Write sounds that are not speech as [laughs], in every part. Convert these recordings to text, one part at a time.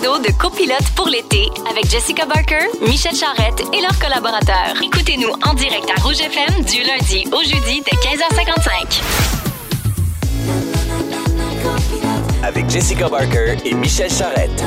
de copilote pour l'été avec Jessica Barker, Michel Charrette et leurs collaborateurs. Écoutez-nous en direct à Rouge FM du lundi au jeudi dès 15h55. Avec Jessica Barker et Michel Charrette.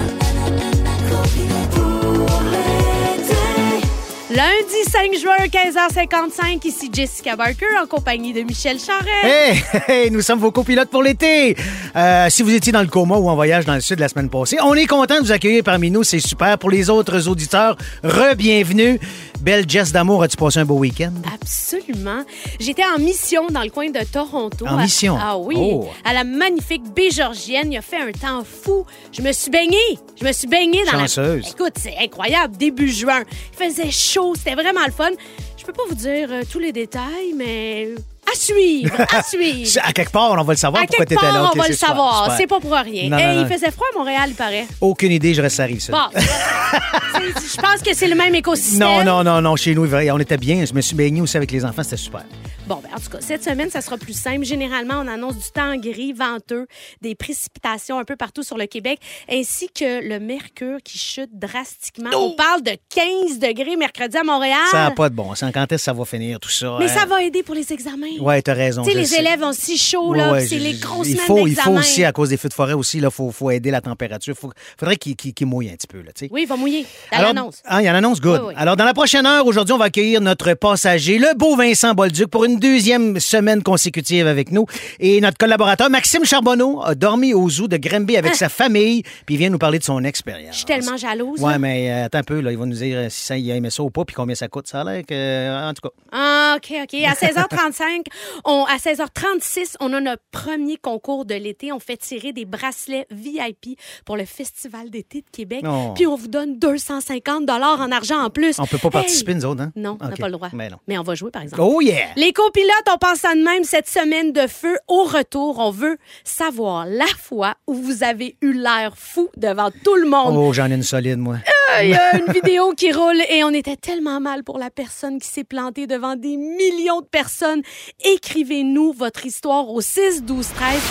Lundi 5 juin, 15h55, ici Jessica Barker en compagnie de Michel Charret. Hey, hey, nous sommes vos copilotes pour l'été. Euh, si vous étiez dans le coma ou en voyage dans le sud la semaine passée, on est content de vous accueillir parmi nous, c'est super. Pour les autres auditeurs, re-bienvenue. Belle Jess d'amour, as-tu passé un beau week-end? Absolument. J'étais en mission dans le coin de Toronto. En À- mission? Ah oui. Oh. À la magnifique baie Georgienne. Il a fait un temps fou. Je me suis baignée. Je me suis baignée dans Chanceuse. la... Écoute, c'est incroyable. Début juin. Il faisait chaud. C'était vraiment le fun. Je peux pas vous dire euh, tous les détails, mais à suivre, à suivre. [laughs] À quelque part, on va le savoir À pourquoi t'étais là. on va le savoir. C'est pas pour rien. Non, non, il faisait froid à Montréal, il paraît. Aucune idée, je reste ça. Bon, [laughs] je pense que c'est le même écosystème. Non, non, non, non, chez nous, on était bien. Je me suis baigné aussi avec les enfants, c'était super. Bon, ben, en tout cas, cette semaine, ça sera plus simple. Généralement, on annonce du temps gris, venteux, des précipitations un peu partout sur le Québec, ainsi que le mercure qui chute drastiquement. On parle de 15 degrés mercredi à Montréal. Ça n'a pas de bon sens. Quand est-ce que ça va finir, tout ça? Mais hein? ça va aider pour les examens. Ouais, t'as raison. Tu sais, les sais. élèves ont si chaud, Ouais, là, ouais, c'est les grosses il faut, il faut aussi, à cause des feux de forêt aussi, il faut, faut aider la température. Il faudrait qu'il qu'il mouille un petit peu. Là, tu sais. Oui, il va mouiller. Dans l'annonce. Ah, il y a l'annonce, good. Oui, oui. Alors, dans la prochaine heure, aujourd'hui, on va accueillir notre passager, le beau Vincent Bolduc, pour une deuxième semaine consécutive avec nous. Et notre collaborateur, Maxime Charbonneau, a dormi au zoo de Granby avec sa famille, puis il vient nous parler de son expérience. Ah. Je suis tellement jalouse. Ouais, là. mais euh, attends un peu, là, il va nous dire euh, si ça, il a aimé ça ou pas, puis combien ça coûte. Ça a l'air que, euh, en tout cas. Ah, OK, OK. À 16h35, on, à 16h36, on a notre premier concours de l'été. On fait tirer des bracelets VIP pour le Festival d'été de Québec. Oh. Puis on vous donne 250 en argent en plus. On peut pas Hey! participer, nous autres, hein? Non, on n'a pas le droit. Mais non. Mais on va jouer, par exemple. Oh yeah! Les copilotes, on pense à de même cette semaine de feu. Au retour, on veut savoir la fois où vous avez eu l'air fou devant tout le monde. Oh, j'en ai une solide, moi. Il y a une vidéo qui roule et on était tellement mal pour la personne qui s'est plantée devant des millions de personnes. Écrivez-nous votre histoire au 6 12 13.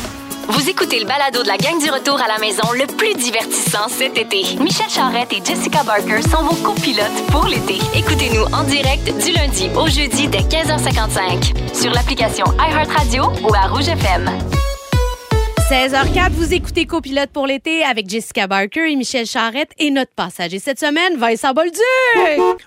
Vous écoutez le balado de la gang du retour à la maison le plus divertissant cet été. Michel Charrette et Jessica Barker sont vos copilotes pour l'été. Écoutez-nous en direct du lundi au jeudi dès 15h55 sur l'application iHeartRadio ou à Rouge FM. 16h04, vous écoutez Copilote pour l'été avec Jessica Barker et Michel Charrette et notre passager cette semaine, Vincent Bolduc.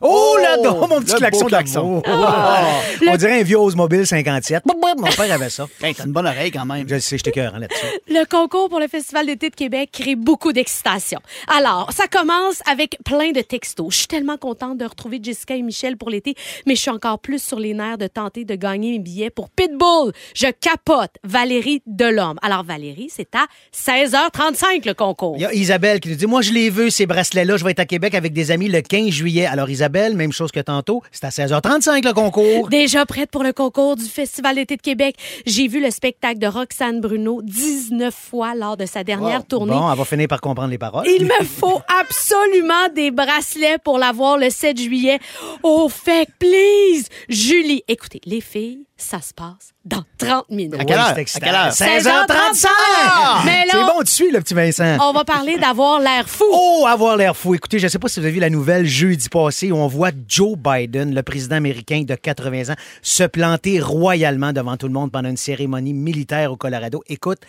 Oh, là, oh, mon petit klaxon beau klaxon. klaxon. On dirait un vieux Oldsmobile 57. Mon père avait ça. Hey, t'as une bonne oreille quand même. Je le sais, je t'écœure hein, là-dessus. Le concours pour le Festival d'été de Québec crée beaucoup d'excitation. Alors, ça commence avec plein de textos. Je suis tellement contente de retrouver Jessica et Michel pour l'été, mais je suis encore plus sur les nerfs de tenter de gagner mes billets pour Pitbull. Je capote. Valérie Delhomme. Alors, Valérie, c'est à 16h35 le concours. Il y a Isabelle qui nous dit Moi, je les veux, ces bracelets-là. Je vais être à Québec avec des amis le 15 juillet. Alors, Isabelle, même chose que tantôt, c'est à 16h35 le concours. Déjà prête pour le concours du Festival d'été de Québec. J'ai vu le spectacle de Roxane Bruno 19 fois lors de sa dernière tournée. Bon, elle va finir par comprendre les paroles. Il me faut [laughs] absolument des bracelets pour l'avoir le 7 juillet. Oh, fait please! Julie, écoutez, les filles, ça se passe dans 30 minutes. À quelle heure? À quelle heure? 16h35! Mais là, C'est bon, tu suis, le petit Vincent. on va parler d'avoir l'air fou. Oh, avoir l'air fou. Écoutez, je ne sais pas si vous avez vu la nouvelle jeudi passé où on voit Joe Biden, le président américain de 80 ans, se planter royalement devant tout le monde pendant une cérémonie militaire au Colorado. Écoute,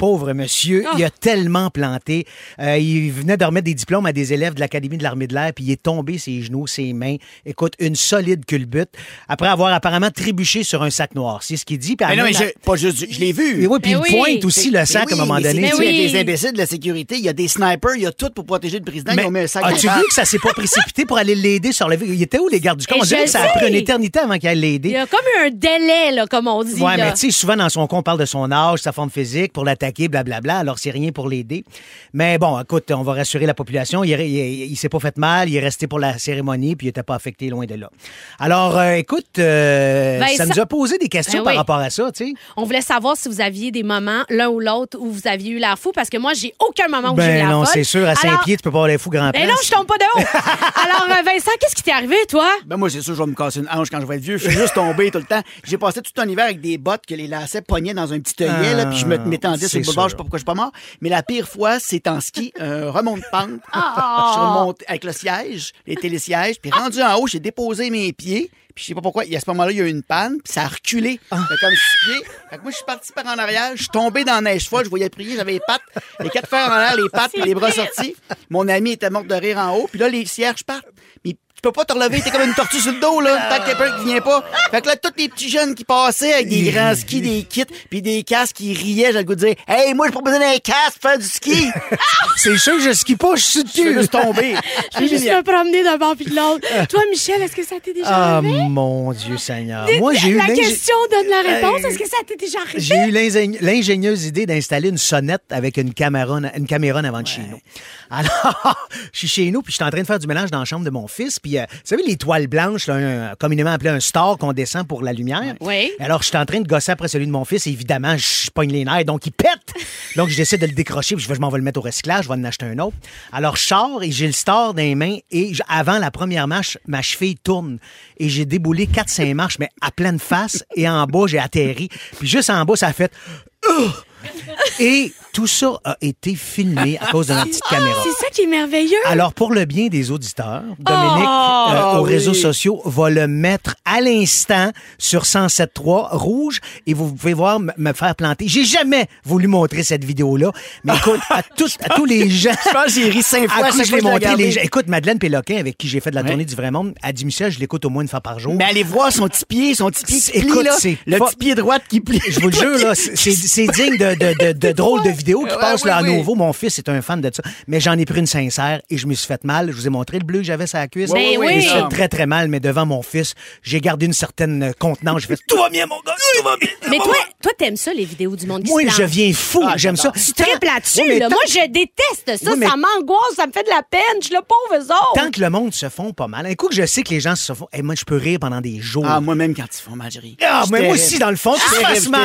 pauvre monsieur, il a tellement planté. Euh, il venait de remettre des diplômes à des élèves de l'Académie de l'armée de l'air, puis il est tombé ses genoux, ses mains. Écoute, une solide culbute, après avoir apparemment trébuché sur un sac noir. C'est ce qu'il dit. puis Mais non, mais je, pas juste, je l'ai vu. Et oui, puis Mais il oui. pointe aussi le sac à un moment oui, mais donné. tu. Il y a oui. des imbéciles de la sécurité, il y a des snipers, il y a tout pour protéger le président. Mais ils ont mis un sac as-tu le vu que ça s'est pas précipité pour aller l'aider sur le Il était où les gardes du corps? Et On dirait que ça a pris une éternité avant qu'il aille Il l'aider. y a comme un délai, là, comme on dit. Ouais, là. mais tu sais, souvent dans son compte, on parle de son âge, sa forme physique, pour l'attaquer, blablabla. Alors, c'est rien pour l'aider. Mais bon, écoute, on va rassurer la population. Il, il, il s'est pas fait mal, il est resté pour la cérémonie, puis il était pas affecté loin de là. Alors, euh, écoute, euh, Vincent- ça nous a posé des questions Ben par oui. rapport à ça, tu sais. On voulait savoir si vous aviez des moments, l'un ou l'autre, où vous aviez eu l'air fou, parce que moi, j'ai aucun moment où j'ai eu Ben l'air non, c'est sûr, à Alors- Saint-Pied, tu peux pas avoir les fous grand Ben non, je tombe pas de haut. [laughs] Alors, euh, Vincent, qu'est-ce qui t'est arrivé, toi? Ben moi, c'est sûr, je vais me casser une hanche quand je vais être vieux. Je suis juste tombé tout le temps. J'ai passé tout un hiver avec des bottes que les lacets pognaient dans un petit œillet, là, puis je me m'étendais sur le boulevard, je sais pas pourquoi je suis pas mort. Mais la pire fois, c'est en ski, un remont de pente. [laughs] Ah! Je remonte avec le siège, les télésièges, puis rendu en haut, j'ai déposé mes pieds. Puis je sais pas pourquoi, et à ce moment-là, il y a eu une panne, puis ça a reculé. Fait comme six pieds. Fait que moi, je suis parti par en arrière, je suis tombé dans la neige folle, je voyais prier, j'avais les pattes, les quatre fers en arrière, les pattes, [laughs] puis les bras sortis. Mon ami était mort de rire en haut, puis là, les cierges partent. Mais tu peux pas te relever, t'es comme une tortue sur le dos, là, tant qu'il y a quelqu'un qui vient pas. Fait que là, tous les petits jeunes qui passaient avec des grands skis, des kits, puis des casques, qui riaient, j'ai le goût de dire, hey, moi, j'ai pas besoin d'un casque pour faire du ski. C'est sûr que je skie pas, je suis Je suis dessus. juste tombé. Je vais juste me promener d'un bord puis de l'autre. Toi, Michel, est-ce que ça t'est déjà Ah, arrivé? mon Dieu Seigneur. Moi, j'ai eu La question donne la réponse. Est-ce que ça t'est déjà arrivé? J'ai eu l'ingé- l'ingénieuse idée d'installer une sonnette avec une caméra, une caméra en avant de chez nous. Alors, [laughs] je suis chez nous, puis je suis en train de faire du mélange dans la chambre de mon fils. Puis, euh, vous savez, les toiles blanches, là, un- communément appelé un star qu'on descend pour la lumière. Oui. Alors, je suis en train de gosser après celui de mon fils. Et évidemment, je pogne les nerfs, donc il pète. Donc, je décide de le décrocher, puis je vais, je m'en vais le mettre au recyclage, je vais en acheter un autre. Alors, je sors et j'ai le star dans les mains. Et avant la première marche, ma cheville tourne. Et j'ai déboulé 4-5 marches, mais à pleine face. Et en bas, j'ai atterri. Puis juste en bas, ça a fait... Ugh! Et tout ça a été filmé à cause de notre petite caméra. C'est ça qui est merveilleux. Alors, pour le bien des auditeurs, Dominique, Oh! euh, aux oui. réseaux sociaux, va le mettre à l'instant sur 107.3 rouge et vous pouvez voir m- me faire planter. J'ai jamais voulu montrer cette vidéo-là, mais écoute, à tous, à tous les gens. [laughs] Je pense que j'ai ri cinq fois À à coup, chaque je fois l'ai que je l'ai montré. regardé. Les gens- écoute, Madeleine Péloquin, avec qui j'ai fait de la tournée du Vrai Monde, a dit, Michel, je l'écoute au moins une fois par jour. Mais allez voir son petit pied, son petit pied qui Écoute, plie, là. c'est Le petit pied droite qui plie. Je vous le jure, là, c'est c'est digne de, de, de, de drôles de vidéos qui oui, là à oui. nouveau. Mon fils est un fan de ça. Mais j'en ai pris une sincère et je me suis fait mal. Je vous ai montré le bleu que j'avais sur la cuisse. Ben oui. Je me suis fait très, très mal, mais devant mon fils, j'ai gardé une certaine euh, contenance. J'ai fait tout va bien, mon gars, tout va bien. Mais toi, toi, t'aimes ça, les vidéos du monde qui Moi, se je viens fou. J'aime ça. Tu tripes là-dessus, Oui, mais là. tant- Moi, je déteste ça. Oui, mais- Ça m'angoisse, ça me fait de la peine. Je suis le pauvre eux autres. Tant que le monde se font pas mal. Un coup que je sais que les gens se font. Eh, moi, je peux rire pendant des jours. Ah, moi-même, quand ils font mal, je ris. Ah, mais moi aussi, dans le fond,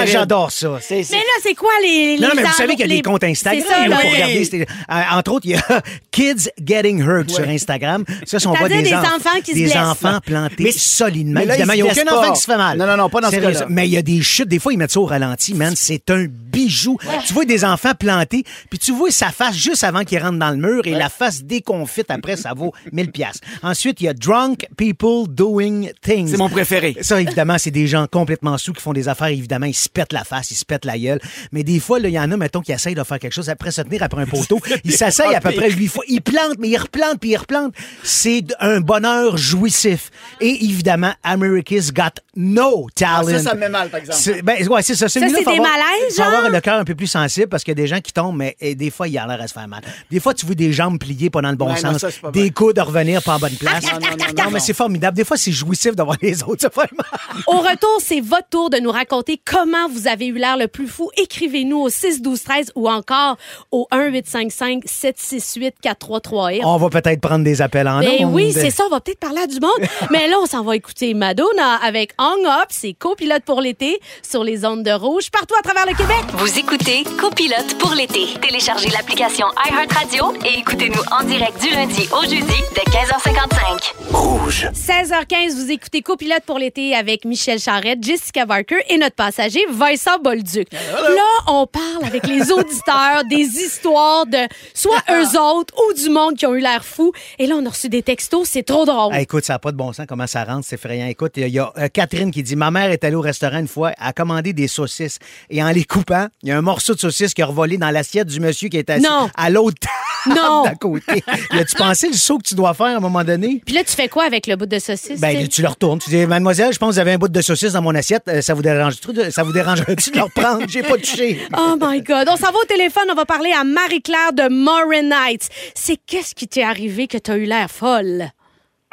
j'adore ça. Mais là, c'est quoi les. Non, mais vous savez y a les- des comptes Instagram. Ça, là, là. pour regarder. euh, entre autres, il y a [laughs] Kids Getting Hurt sur Instagram. Ça, si on voit des, des enf- enfants qui se des blessent, enfants là. plantés Mais- solidement. mais là, Évidemment, il n'y a aucun enfant qui se fait mal. Non, non, non, pas dans ce Sérieusement. cas-là. Mais il y a des chutes. Des fois, ils mettent ça au ralenti, man. C'est un bijou. Tu vois des enfants plantés, puis tu vois sa face juste avant qu'il rentre dans le mur et la face déconfite après, ça vaut [laughs] 1000 pièces. Ensuite, il y a Drunk People Doing Things. C'est mon préféré. Ça, évidemment, c'est des gens complètement sous qui font des affaires. Évidemment, ils se pètent la face, ils se pètent la gueule. Mais des fois, là, il y en a, mettons, qui essayent de faire quelque chose après se tenir après un poteau. [laughs] Ils s'asseyent à peu près huit fois. Ils plantent, mais ils replantent, puis ils replantent. C'est un bonheur jouissif. Et évidemment, America's Got No Talent. Ah, ça, ça me met mal, par exemple. C'est- Ben, ouais, c'est ça. Celui-là, c'est faut des avoir- malaises, faut avoir genre? le cœur un peu plus sensible parce qu'il y a des gens qui tombent, mais et des fois, il a l'air à se faire mal. Des fois, tu vois des jambes pliées pas dans le bon Ouais, non, sens, ça, c'est des coudes revenir pas en bonne place. Non, non, non, non, mais non. c'est formidable. Des fois, c'est jouissif d'avoir les autres se faire mal. Au retour, c'est votre tour de nous raconter comment vous avez eu l'air le plus fou. Écrivez-nous au 6 12 13 ou encore au 1 855 768 4338. On va peut-être prendre des appels en Ben ondes. oui, c'est ça, on va peut-être parler à du monde. [laughs] Mais là, on s'en va écouter Madonna avec Hang Up, c'est copilote pour l'été sur les ondes de rouge partout à travers le Québec. Vous écoutez Copilote pour l'été. Téléchargez l'application iHeartRadio et écoutez-nous en direct du lundi au jeudi dès 15h55. Rouge. 16h15, vous écoutez Copilote pour l'été avec Michel Charrette, Jessica Barker et notre passager Vincent Bolduc. Là, on parle avec les [laughs] auditeurs des histoires de soit eux autres ou du monde qui ont eu l'air fou. Et là, on a reçu des textos, c'est trop drôle. Ah, écoute, ça n'a pas de bon sens comment ça rentre, c'est effrayant. Écoute, il y a, y a, euh, Catherine qui dit Ma mère est allée au restaurant une fois, a commandé des saucisses. Et en les coupant, il y a un morceau de saucisse qui a revolé dans l'assiette du monsieur qui est assis Non. à l'autre Non. d'à côté. Y a-tu pensé le saut que tu dois faire à un moment donné? Puis là, tu fais quoi avec le bout de saucisse? Ben, tu tu le retournes. Tu dis, mademoiselle, je pense que vous avez un bout de saucisse dans mon assiette. Euh, ça vous dérange ça vous dérangerait-tu de le reprendre? J'ai pas touché. Oh my God. On s'en va au téléphone. On va parler à Marie-Claire de Morin Heights. C'est qu'est-ce qui t'est arrivé que t'as eu l'air folle?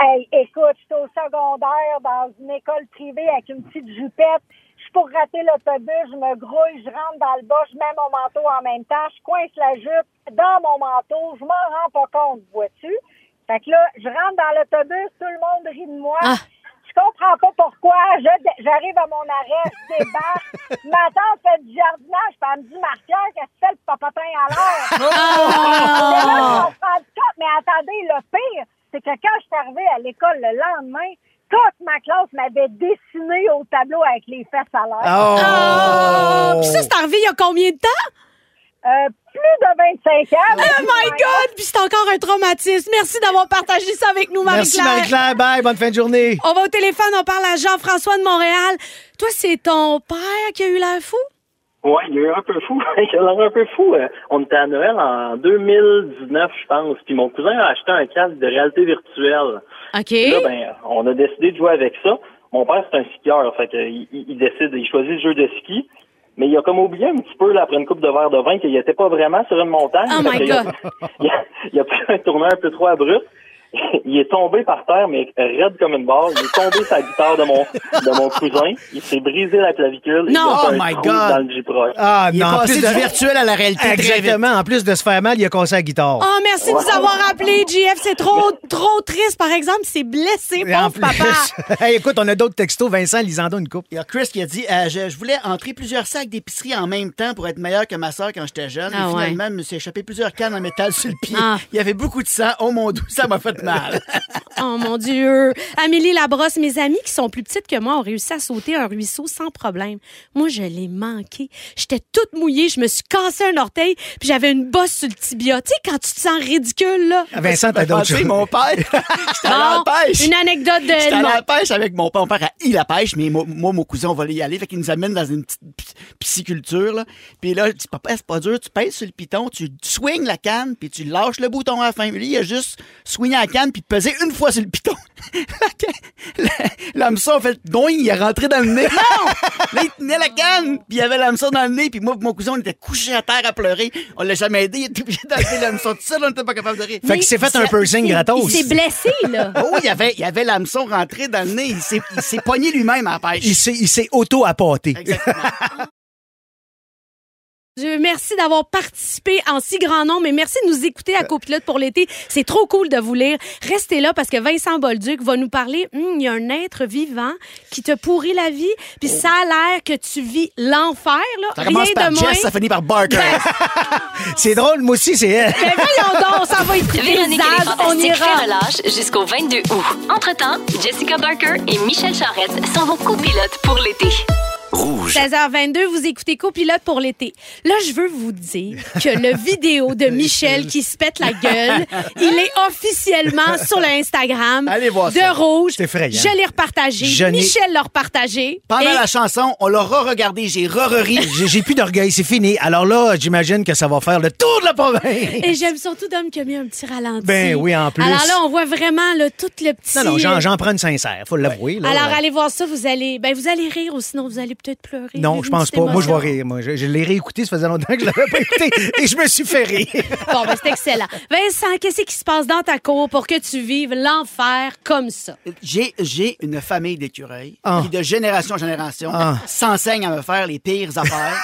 Hey, écoute, je suis au secondaire dans une école privée avec une petite jupette. Je suis pour rater l'autobus, je me grouille, je rentre dans le bas, je mets mon manteau en même temps, je coince la jupe dans mon manteau, je m'en rends pas compte, vois-tu? Fait que là, je rentre dans l'autobus, tout le monde rit de moi. Ah. Je comprends pas pourquoi. J'arrive à mon arrêt, je débarque. [laughs] Ma tante fait du jardinage, puis elle me dit, Martial, qu'est-ce que tu fais le papotin à l'air? Ah! Mais là, je comprends tout. Mais attendez, le pire, c'est que quand je suis arrivée à l'école le lendemain, toute ma classe m'avait dessiné au tableau avec les fesses à l'air. Ah! Puis ça, c'est arrivé il y a combien de temps? Euh, plus de 25 ans. Oh my God! Puis c'est encore un traumatisme. Merci d'avoir partagé ça avec nous, Merci Marie-Claire. Marie-Claire. Bye. Bonne fin de journée. On va au téléphone, on parle à Jean-François de Montréal. Toi, c'est ton père qui a eu l'air fou? Ouais, il a eu un peu fou. [laughs] il a l'air un peu fou. Euh, On était à Noël en 2019, je pense. Puis mon cousin a acheté un casque de réalité virtuelle. OK. Là, ben, on a décidé de jouer avec ça. Mon père, c'est un skieur. Fait que, il, il- il décide, il choisit le jeu de ski. Mais il a comme oublié un petit peu, là, après une coupe de verre de vin, qu'il était pas vraiment sur une montagne. Oh my que il a- God. [laughs] il, a, il a pris un tournant un peu trop abrupt. [laughs] Il est tombé par terre, mais raide comme une barre. Il est tombé sur la guitare de mon, de mon cousin. Il s'est brisé la clavicule. et Non. il a fait Oh un my trou God. dans le J-Proc. Ah, Il est non. en passé plus du de- virtuel à la réalité. Exactement. En plus de se faire mal, il a cassé la guitare. Oh, merci de nous avoir appelé, JF. C'est trop, trop triste. Par exemple, c'est blessé, Et en pauvre papa. [laughs] Hey, écoute, on a d'autres textos. Vincent, lisant une coupe. Il y a Chris qui a dit euh, je, je voulais entrer plusieurs sacs d'épicerie en même temps pour être meilleur que ma soeur quand j'étais jeune. Ah et ouais. finalement, je me suis échappé plusieurs cannes en métal sur le pied. Ah. Il y avait beaucoup de sang. Oh mon dieu, ça m'a fait mal. [laughs] Oh mon Dieu. Amélie Labrosse, mes amies qui sont plus petites que moi ont réussi à sauter un ruisseau sans problème. Moi, je l'ai manqué. J'étais toute mouillée, je me suis cassé un orteil, puis j'avais une bosse sur le tibia. Tu sais, quand tu te sens ridicule, là. Ah, Vincent, t'as d'autres choses. mon père, [laughs] j'étais à la pêche. une anecdote de... J'étais à la pêche avec mon père. Mon père a eu la pêche, mais moi, moi, mon cousin, on va y aller. Fait qu'il nous amène dans une petite pi- pisciculture, là. Puis là, je dis, papa, c'est pas dur. Tu pèses sur le piton, tu swings la canne, puis tu lâches le bouton à la fin. Lui, il a juste swingé la canne, puis pesé une fois sur le piton. La- L'hameçon a fait doing, il est rentré dans le nez. Non! [laughs] Là, il tenait la canne, puis il y avait l'hameçon dans le nez, puis moi, et mon cousin, on était couchés à terre à pleurer. On l'a jamais aidé, il était obligé d'enlever l'hameçon tout seul, on n'était pas capable de rire. Fait qu'il s'est fait un piercing gratos. Il s'est blessé, là. [laughs] Oh, il y avait, il y avait l'hameçon rentré dans le nez. Il s'est, il s'est pogné lui-même à la pêche. Il s'est, il s'est auto-apporté. Exactement. [laughs] Je merci d'avoir participé en si grand nombre et merci de nous écouter à Copilote pour l'été. C'est trop cool de vous lire. Restez là parce que Vincent Bolduc va nous parler. Hum, Il y a un être vivant qui te pourrit la vie, puis ça a l'air que tu vis l'enfer là. Ça Rien commence par de moins. Jess, ça finit par Barker. [laughs] C'est drôle, moi aussi, c'est elle. Mais voyons donc, ça va être Véronique et les Zaz, on Fantastiques fait ira. relâche jusqu'au 22 août. Entre-temps, Jessica Barker et Michel Charrette sont vos copilotes pour l'été. Rouge. 16h22, vous écoutez Copilote pour l'été. Là, je veux vous dire que le [laughs] vidéo de Michel qui se pète la gueule, il est officiellement sur l'Instagram Allez voir de ça. Rouge. C'est effrayant. Je l'ai repartagé. Je n'ai- Michel l'a repartagé. Pendant Et- la chanson, on l'a re-regardé, j'ai re-ri. [laughs] J'ai, j'ai plus d'orgueil, c'est fini. Alors là, j'imagine que ça va faire le tour de la province. Et j'aime surtout Dom qui a mis un petit ralenti. Ben oui, en plus. Alors là, on voit vraiment là, tout le petit... Non, non, j'en, j'en prends une sincère, faut l'avouer. là. Alors, allez voir ça, vous allez, ben, vous allez rire ou sinon vous allez peut-être pleurer. Non, je pense pas. Moi, je vais rire. Moi, je, je l'ai réécouté, ça faisait longtemps que je l'avais pas écouté [laughs] et je me suis fait rire. Bon, ben, c'est excellent. Vincent, qu'est-ce qui se passe dans ta cour pour que tu vives l'enfer comme ça? J'ai, j'ai une famille d'écureuils Ah. qui, de génération en génération, Ah. s'enseignent à me faire les pires affaires.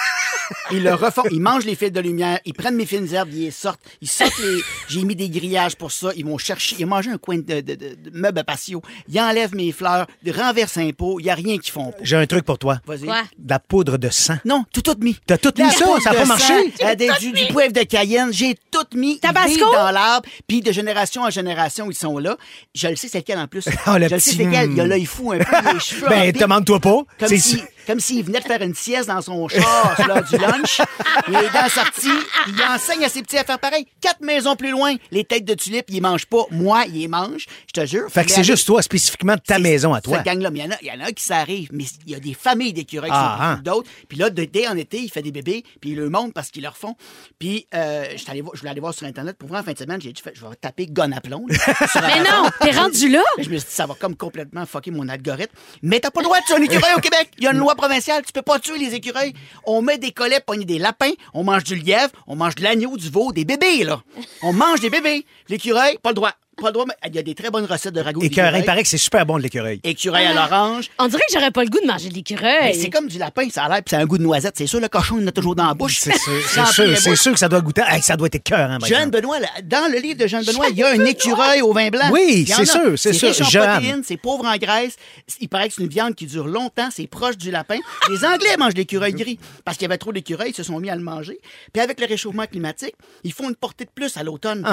Ils le refont. Ils mangent les fils de lumière. Ils prennent mes fines herbes. Ils les sortent. Ils sortent les. J'ai mis des grillages pour ça. Ils vont chercher. Ils ont mangé un coin de, de, de, de meuble patio. Ils enlèvent mes fleurs. Ils renversent un pot. Il n'y a rien qu'ils font pas. J'ai un truc pour toi. Vas-y. Quoi? De la poudre de sang. Non, tout tout mis. T'as tout mis La ça? poudre Ça a de pas sang, marché? euh, des- du, du poivre de Cayenne, j'ai tout mis. Tabasco? Ils vivent dans l'arbre, puis de génération en génération, ils sont là. Je le sais, c'est lequel en plus. Ah, [laughs] le je le sais, petit- c'est lequel. Il a l'œil fou un peu, les [laughs] cheveux Ben, en demande-toi pas. Comme C'est- si, comme s'il venait de faire une sieste dans son char sur l'heure du lunch. Il est dans la sortie. Il enseigne à ses petits à faire pareil. Quatre maisons plus loin, les têtes de tulipes, il les mange pas. Moi, il les mange. Je te jure. Fait que c'est juste toi, spécifiquement de ta maison à toi. Cette gang-là, mais il y en a- y, en a qui s'arrivent, mais il y a des familles d'écureuils qui Ah, sont hein. d'autres. Puis là, dès en été, il fait des bébés, puis il le montre parce qu'ils leur font. Puis euh, je voulais aller voir sur Internet. Pour voir en fin de semaine, j'ai dit, je vais taper gonne à plomb. là, [laughs] Mais non, t'es rendu là? Je me suis dit, ça va comme complètement fucker mon algorithme. Mais t'as pas le droit de tuer un écureuil au Québec. Il y a une loi provinciale. Tu peux pas tuer les écureuils. On met des collets, pogner des lapins. On mange du lièvre. On mange de l'agneau, du veau, des bébés, là. On mange des bébés. L'écureuil, pas le droit. Pas le droit, mais il y a des très bonnes recettes de ragoût. Écœurant, il paraît que c'est super bon de l'écureuil. Écureuil à l'orange. On dirait que j'aurais pas le goût de manger de Mais l'écureuil. c'est comme du lapin, ça a l'air, puis ça a un goût de noisette. C'est sûr, le cochon, il en a toujours dans la bouche. C'est sûr, [laughs] c'est sûr, c'est sûr que ça doit goûter. Hey, ça doit être écœurant, par Jeanne. Benoît, là, dans le livre de Jeanne Benoît, il y a un écureuil au vin blanc. Oui, c'est sûr, c'est sûr. riche en protéines, c'est pauvre en graisse. Il paraît que c'est une viande qui dure longtemps, c'est proche du lapin. Les Anglais mangent l'écureuil gris parce qu'il y avait trop d'écureuils, ils se sont mis à le manger. Puis avec le réchauffement climatique, ils font une portée de plus à l'automne.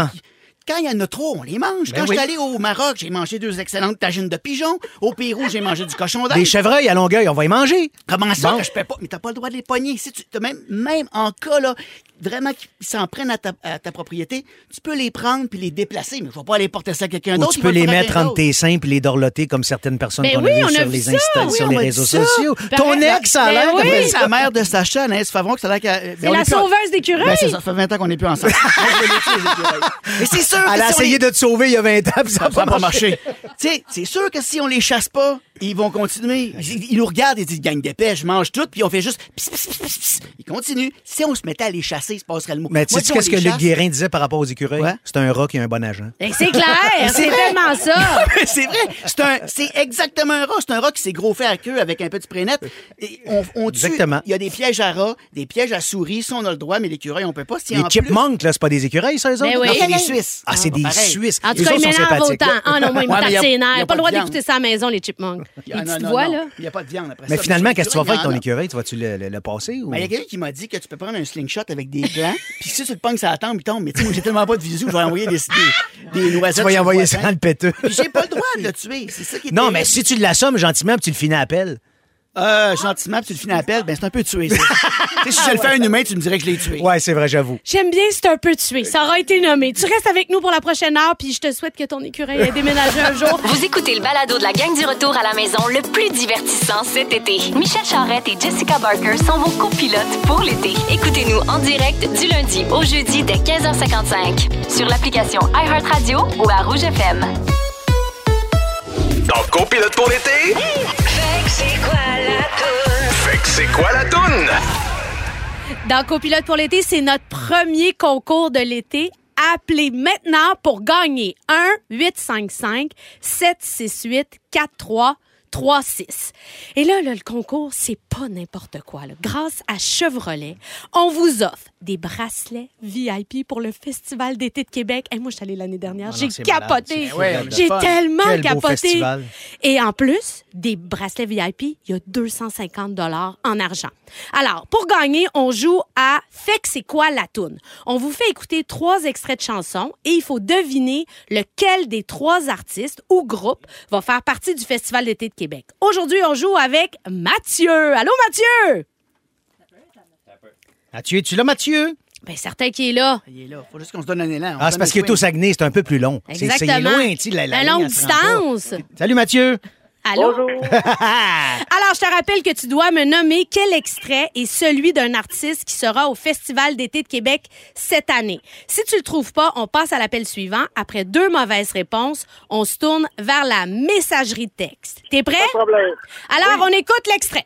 Quand il y en a trop, on les mange. Ben Quand oui. je suis allé au Maroc, j'ai mangé deux excellentes tagines de pigeon. Au Pérou, j'ai mangé du cochon d'Inde. Des chevreuils à Longueuil, on va y manger. Comment ça Bon. que je peux pas? Mais t'as pas le droit de les pogner. Si tu, même, même en cas, là, vraiment qu'ils s'en prennent à ta, à ta propriété, tu peux les prendre puis les déplacer. Mais je vais pas aller porter ça à quelqu'un d'autre. tu peux les mettre entre tes seins puis les dorloter comme certaines personnes Ben qu'on oui, a vues on a sur vu les, ça. Insta- Oui, sur les réseaux sociaux. Ton ex, ça a Ben l'air oui. de- C'est la mère de Sacha, Anaïs Favron, que ça a l'air qu'elle- C'est ben, la sauveuse d'écureuils. Ben, c'est ça, ça fait 20 ans qu'on n'est plus ensemble. [laughs] Mais c'est sûr que Elle a essayé de te sauver il y a 20 ans, puis ça n'a va pas marché. marcher. tu sais, c'est sûr que si on les chasse pas, ils vont continuer. Ils, ils nous regardent et disent gang d'épais, je mange tout, puis on fait juste pss, pss, pss, pss, pss. Ils continuent. Si on se mettait à les chasser, il se passerait le mot. Mais tu sais qu'est-ce que les Luc Guérin disait par rapport aux écureuils? Ouais. C'est un rat qui a un bon agent. Ben, c'est clair, [laughs] c'est tellement ça. [laughs] c'est vrai. C'est un, c'est exactement un rat. C'est un rat qui s'est gros fait à queue avec un petit prénet. Et on, on tue. Exactement. Il y a des pièges à rats, des pièges à souris. Ça, on a le droit, mais l'écureuil, on peut pas. Si Les chipmunks, là, c'est pas des écureuils, ça, eux Ben autres? oui. C'est des Suisses. Ah, c'est des pareil. Suisses. En tout Eux cas, autres ils autant. Ah non, moi, ils me pas le droit d'écouter ça à la maison, les chipmunks. Les [laughs] Ah, non, petites non, voix, non. là. Il n'y a pas de viande après Mais ça. finalement, Mais qu'est-ce que tu vas faire avec ton écureuil? Tu vas-tu le, le- le passer? Ou... Ben, il y a quelqu'un qui m'a dit que tu peux prendre un slingshot avec des plans, [laughs] puis si tu le pognes, ça tombe, il tombe. Mais tu sais, moi, j'ai tellement pas de visu que je vais envoyer des, des, des noisettes. Tu vas y sur le envoyer ça voisin. dans le péteux. Puis j'ai pas le droit de le tuer. C'est ça qui est Non, terrible. mais si tu l'assommes gentiment puis tu le finis à appel. Euh, gentiment, puis tu le finis à appel, ben c'est un peu tué, ça. [laughs] tu sais, si je le fais à un humain, tu me dirais que je l'ai tué. Ouais, c'est vrai, j'avoue. J'aime bien, c'est un peu tué. Ça aura été nommé. Tu restes avec nous pour la prochaine heure, puis je te souhaite que ton écureuil ait déménagé un jour. Vous écoutez le balado de la gang du retour à la maison le plus divertissant cet été. Michel Charrette et Jessica Barker sont vos copilotes pour l'été. Écoutez-nous en direct du lundi au jeudi dès 15h55 sur l'application iHeartRadio ou à Rouge FM. Dans Copilote pour l'été, c'est quoi la fait que c'est quoi la toune? Dans Copilote pour l'été, c'est notre premier concours de l'été. Appelez maintenant pour gagner 1 855 768 43 36. Et là, là, le concours, c'est pas n'importe quoi. là. Grâce à Chevrolet, on vous offre des bracelets VIP pour le Festival d'été de Québec. Et moi, je suis allée l'année dernière. Ah J'ai capoté. J'ai tellement Quel capoté. Et en plus, des bracelets VIP, il y a 250 dollars en argent. Alors, pour gagner, on joue à Fait que c'est quoi la toune? On vous fait écouter trois extraits de chansons et il faut deviner lequel des trois artistes ou groupes va faire partie du Festival d'été de Québec. Aujourd'hui, on joue avec Mathieu. Allô, Mathieu? Mathieu, es-tu là, Mathieu? Ben, certain qu'il est là. Il est là. Faut juste qu'on se donne un élan. On Ah, c'est parce qu'il est au. Saguenay, c'est un peu plus long. C'est- C'est Exactement. loin, tu sais, la, la La longue pas. distance. Salut, Mathieu. Allô? [laughs] Alors, je te rappelle que tu dois me nommer quel extrait est celui d'un artiste qui sera au Festival d'été de Québec cette année. Si tu le trouves pas, on passe à l'appel suivant. Après deux mauvaises réponses, on se tourne vers la messagerie de texte. T'es prêt? problème. Alors, on écoute l'extrait.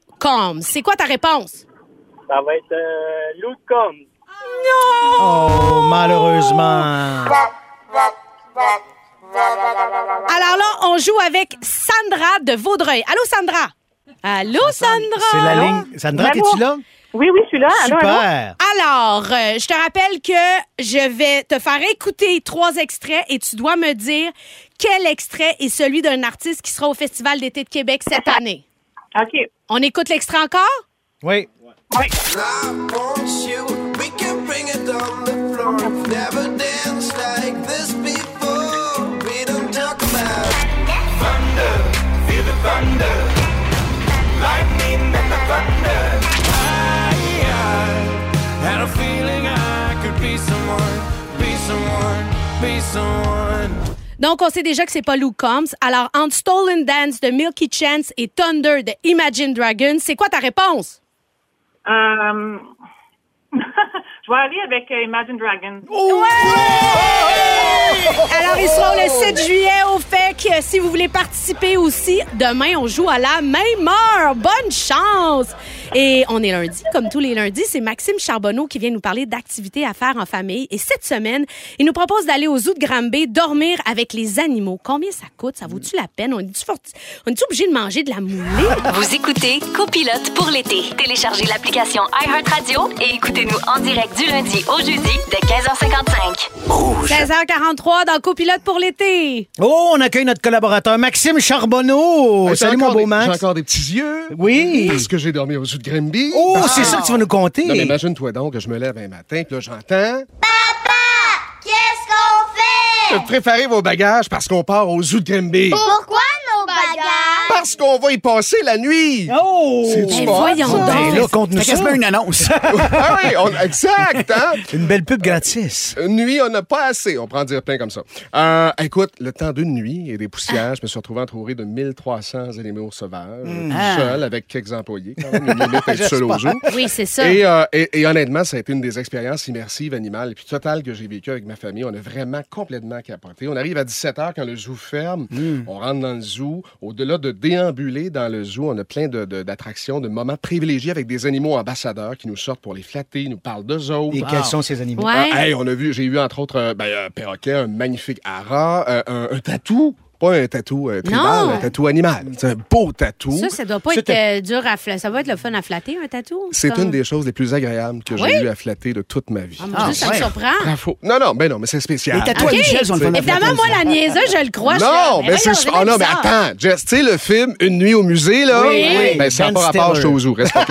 Combs? C'est quoi ta réponse? Ça va être euh, Luke Combs. Oh, malheureusement. Alors là, on joue avec Sandra de Vaudreuil. Allô, Sandra? Allô, Sandra? C'est la ligne. Sandra, es-tu là? Oui, oui, je suis là. Allô, allô? Super. Alors, euh, je te rappelle que je vais te faire écouter trois extraits et tu dois me dire quel extrait est celui d'un artiste qui sera au Festival d'été de Québec cette année. OK. On écoute l'extrait encore? Oui. I want you? We can bring it on the floor. Never danced like this Donc, on sait déjà que c'est pas Luke Combs. Alors, entre Stolen Dance de Milky Chance et Thunder de Imagine Dragons, c'est quoi ta réponse? Euh... [laughs] je vais aller avec euh, Imagine Dragons. Alors, ils seront le 7 juillet au FEC. Si vous voulez participer aussi, demain, on joue à la même heure. Bonne chance! Et on est lundi, comme tous les lundis. C'est Maxime Charbonneau qui vient nous parler d'activités à faire en famille. Et cette semaine, il nous propose d'aller au zoo de Granby, dormir avec les animaux. Combien ça coûte? Ça vaut-tu la peine? On est-tu est obligé de manger de la moulée? Vous écoutez Copilote pour l'été. Téléchargez l'application iHeartRadio et écoutez-nous en direct du lundi au jeudi dès 15h55. 16h43 dans Copilote pour l'été. Oh, on accueille notre collaborateur Maxime Charbonneau. Hey, Salut, mon beau des- Max. J'ai encore des petits yeux. Oui. Parce que j'ai dormi au sud de Grimby. Oh, c'est ça que tu vas nous compter. Non, mais imagine-toi donc que je me lève un matin, puis là, j'entends. Qu'est-ce qu'on fait? Préparez vos bagages parce qu'on part au zoo de Grimby. Pourquoi Parce qu'on va y passer la nuit. Oh! C'est du Ben fun, voyons ça. donc. Ben là, ça. quasiment une annonce. [laughs] ah oui, on- exact, hein? Une belle pub gratis. Une nuit, on n'a pas assez. On prend en dire plein comme ça. Euh, écoute, le temps d'une nuit et des poussières, je me suis retrouvé entouré de 1300 animaux sauvages, tout Ah. seul, avec quelques employés. Quand même, une limite [laughs] d'être seul au zoo. Oui, c'est ça. Et, euh, et- et honnêtement, ça a été une des expériences immersives animales et puis totales que j'ai vécues avec ma famille. On a vraiment complètement capoté. On arrive à 17 h quand le zoo ferme. On rentre dans le zoo. Au-delà de déambuler dans le zoo, on a plein de- de- d'attractions, de, moments privilégiés avec des animaux ambassadeurs qui nous sortent pour les flatter, nous parlent d'eux autres. Et quels sont ces animaux? Ouais. Ah, hey, on a vu, j'ai eu entre autres euh, ben, un perroquet, un magnifique hara, euh, un, un tatou. Pas un tatou euh, tribal, Non. un tatou animal. C'est un beau tatou. Ça, ça doit pas être euh, dur à flatter. Ça va être le fun à flatter, un tatou? C'est Comme- une des choses les plus agréables que j'ai Oui? eu à flatter de toute ma vie. Ah, Ah, ça me ouais. surprend. Bravo. Non, non, ben non, mais c'est spécial. Les tatous à Ok. Michel sont le fun à Évidemment, flatter moi, la niaiseuse, je le crois. Non, mais c'est. Oh non, mais attends, Jess, tu sais, le film Une nuit au musée, là? Oui. Oui. Ben, ça n'a Ben pas rapport, je zoo, respecte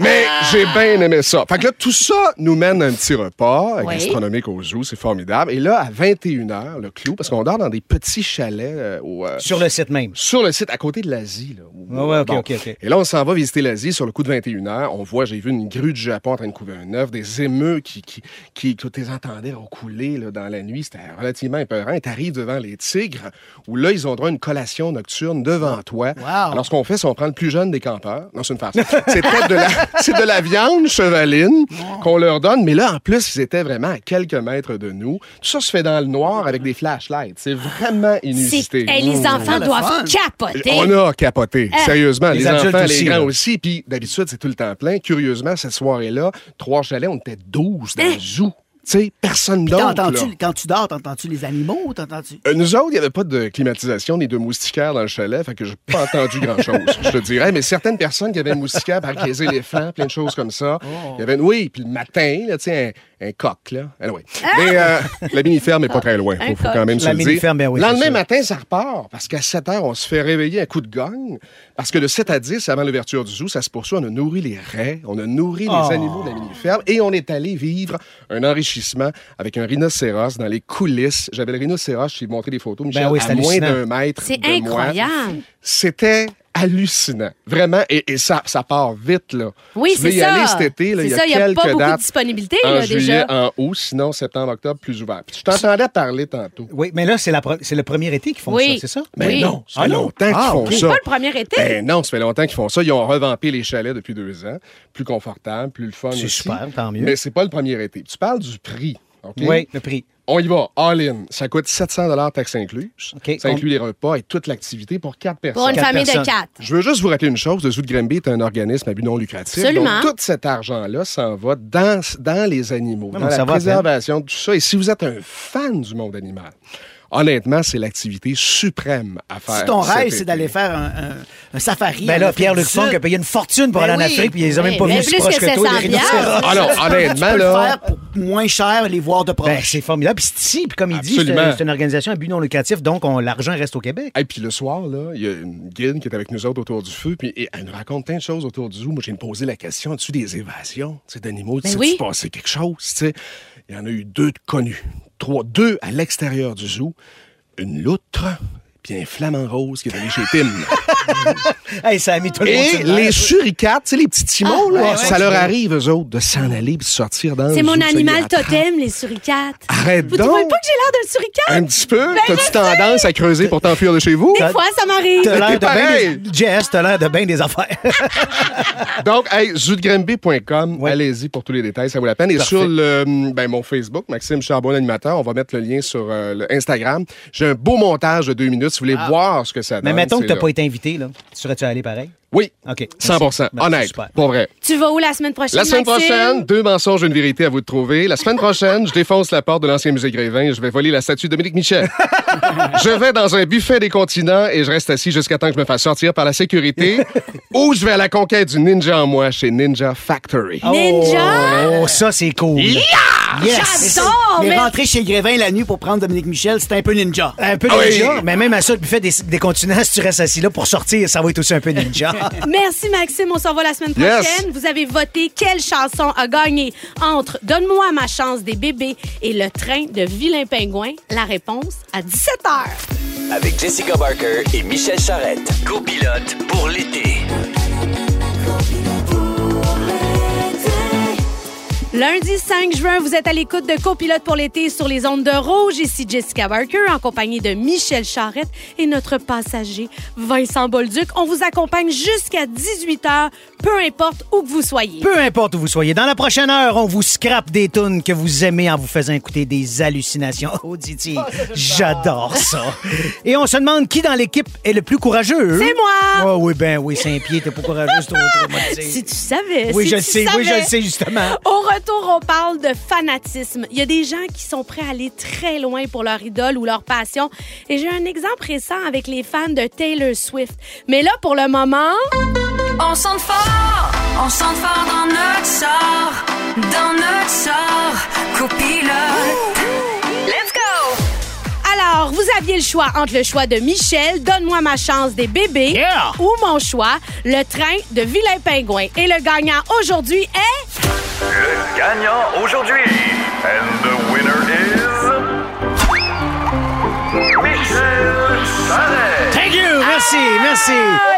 Mais j'ai bien aimé ça. Fait que là, tout ça nous mène à un petit repas Oui. gastronomique au zoo, c'est formidable. Et là, à 21h, le clou, parce qu'on dort dans des petits chalets euh, au, euh, Sur le site même. sur le site à côté de l'Asie. Là, où- Ah ouais, ok, Bon. ok, ok. Et là, on s'en va visiter l'Asie sur le coup de 21h. On voit, j'ai vu une grue du Japon en train de couver un œuf, des émeux qui, qui, qui tu les entendais roucouler là, dans la nuit. C'était relativement épeurant. Et t'arrives devant les tigres, où là, ils ont droit à une collation nocturne devant toi. Wow. Alors, ce qu'on fait, c'est on prend le plus jeune des campeurs. Non, c'est une farce. C'était de la, [laughs] c'est de la viande chevaline qu'on leur donne. Mais là, en plus, ils étaient vraiment à quelques mètres de nous. Tout ça se fait dans le noir avec des flashlights. C'est vraiment C'est- inusité. Hey, les enfants doivent capoter. On a capoté, Ah. sérieusement. Les enfants, aussi, les grands là. aussi. Puis d'habitude, c'est tout le temps plein. Curieusement, cette soirée-là, trois chalets, on était 12 dans le zoo. Sais, personne d'autre. quand tu dors, t'entends-tu les animaux? T'entends-tu? Euh, Nous autres, il n'y avait pas de climatisation ni de moustiquaires dans le chalet, fait que j'ai pas [laughs] entendu grand-chose, je te dirais. Mais certaines personnes qui avaient un moustiquaire avec les [laughs] éléphants, plein de choses comme ça. Il y avait, oui, puis le matin, là, tu sais, un, un coq, là. Anyway. Mais euh, la mini-ferme est pas très loin, faut, faut quand même se La le dire. ben oui, Le lendemain matin, ça repart, parce qu'à 7 heures, on se fait réveiller un coup de gagne, parce que de 7 à 10, avant l'ouverture du zoo, ça se poursuit, on a nourri les raies, on a nourri Oh. les animaux de la mini-ferme, et on est allé vivre un enrichissement avec un rhinocéros dans les coulisses. J'avais le rhinocéros, je t'ai montré des photos, Michel, Ben oui, à moins d'un mètre C'est de moi. incroyable. C'était hallucinant. Vraiment, et, et ça, ça part vite, là. Oui, tu c'est y ça. aller cet été, là, C'est il y a ça, il y a quelques pas beaucoup de disponibilité, en là, juillet, déjà. en août, sinon septembre, octobre, plus ouvert. Puis je t'entendais parler tantôt. Oui, mais là, c'est la c'est le premier été qu'ils font Oui. ça, c'est ça? Ben Oui. non, ça fait Ah non? longtemps qu'ils Ah, font ok. ça. C'est pas le premier été. Ben non, ça fait longtemps qu'ils font ça. Ils ont revampé les chalets depuis deux ans. Plus confortable, plus le fun C'est aussi. super, tant mieux. Mais c'est pas le premier été. Tu parles du prix, Oui, le prix. On y va, all-in. Ça coûte 700 taxes incluses. OK. Ça inclut les repas et toute l'activité pour quatre personnes. Pour une Quatre famille personnes. de quatre. Je veux juste vous rappeler une chose. Le Zoo de Granby est un organisme à but non lucratif. Absolument. Donc, tout cet argent-là s'en va dans, dans les animaux, Non, dans la peine. préservation de tout ça. Et si vous êtes un fan du monde animal, honnêtement, c'est l'activité suprême à faire. Si ton rêve, c'est d'aller faire un, un- un safari. Ben en là, Pierre-Luc Funk a payé une fortune pour Ben aller en. Afrique, puis il les a même Oui, pas venus plus proche que que toi, 700 les rhinocéros. Non, [laughs] Tu peux honnêtement, le là. faire pour moins cher, les voir de proche. Ben, c'est formidable. Puis c'est ici, puis comme il dit, c'est une organisation à but non lucratif, donc on- l'argent reste au Québec. Et puis le soir, là, il y a une guide qui est avec nous autres autour du feu, puis et elle nous raconte plein de choses autour du zoo. Moi, j'ai me posé la question, as-tu des évasions? Tu sais, d'animaux? Ben Tu oui. passé quelque chose? tu sais? Il y en a eu deux de connus. Trois, deux à l'extérieur du zoo. Une loutre, puis un flamant rose qui est allé chez Tim. [laughs] Hey, ça a mis tout le monde Et sur le nerf. les suricates, tu sais, les petits timons, là, ouais, ça ouais, leur ouais. arrive, eux autres, de s'en aller puis de sortir dans le C'est mon animal totem, les suricates. Arrête Vous donc! trouvez pas que j'ai l'air d'un suricate? Un petit peu? Ben, T'as-tu tendance à creuser pour t'enfuir de chez vous? Des fois, ça m'arrive. T'as l'air de bien des... Jess, t'as l'air de bien des affaires. [laughs] Donc, hey, Ouais. allez-y pour tous les détails, ça vaut la peine. Et Parfait. sur le, ben, mon Facebook, Maxime Charbon, animateur, on va mettre le lien sur euh, le Instagram. J'ai un beau montage de deux minutes. Si vous voulez voir ce que ça donne. Mais mettons que t'as là. pas été invité, là. Serais-tu allé pareil? Oui, OK. 100 Merci, Honnête, super. pour vrai. Tu vas où la semaine prochaine, La semaine Maxime? prochaine, deux mensonges, une vérité à vous de trouver. La semaine prochaine, je défonce la porte de l'ancien musée Grévin et je vais voler la statue de Dominique Michel. je vais dans un buffet des continents et je reste assis jusqu'à temps que je me fasse sortir par la sécurité ou je vais à la conquête du ninja en moi chez Ninja Factory. Ninja? Oh, ça, c'est cool. Yes! J'adore! Mais mais- rentrer chez Grévin la nuit pour prendre Dominique Michel, c'est un peu ninja. Un peu Ah oui. ninja, mais même à ça, le buffet des, des continents, si tu restes assis là pour sortir, ça va être aussi un peu ninja. [laughs] [laughs] Merci Maxime, on s'en va la semaine Yes. prochaine. Vous avez voté quelle chanson a gagné? Entre Donne-moi ma chance des bébés et Le train de Vilain Pingouin. La réponse à 17h. Avec Jessica Barker et Michel Charrette. Copilote pour l'été. Lundi 5 juin, vous êtes à l'écoute de Copilote pour l'été sur les ondes de rouge. Ici Jessica Barker en compagnie de Michel Charrette et notre passager Vincent Bolduc. On vous accompagne jusqu'à 18h, peu importe où que vous soyez. Peu importe où vous soyez. Dans la prochaine heure, on vous scrape des tunes que vous aimez en vous faisant écouter des hallucinations [laughs] auditives. J'adore ça. Et on se demande qui dans l'équipe est le plus courageux. C'est moi! Oh oui, ben oui, Saint-Pierre, t'es pas courageux, c'est trop. [laughs] Si tu savais. Oui, si je le sais, oui, je le sais, justement. Au retour, on parle de fanatisme. Il y a des gens qui sont prêts à aller très loin pour leur idole ou leur passion. Et j'ai un exemple récent avec les fans de Taylor Swift. Mais là, pour le moment... On sent fort, on sent fort dans notre sort, dans notre sort, copilote. Let's go! Alors, vous aviez le choix entre le choix de Michel, Donne-moi ma chance des bébés, Yeah! ou mon choix, le train de Vilain Pingouin. Et le gagnant aujourd'hui est... Le gagnant aujourd'hui. And the winner is. Michel. Thank you! Merci, merci.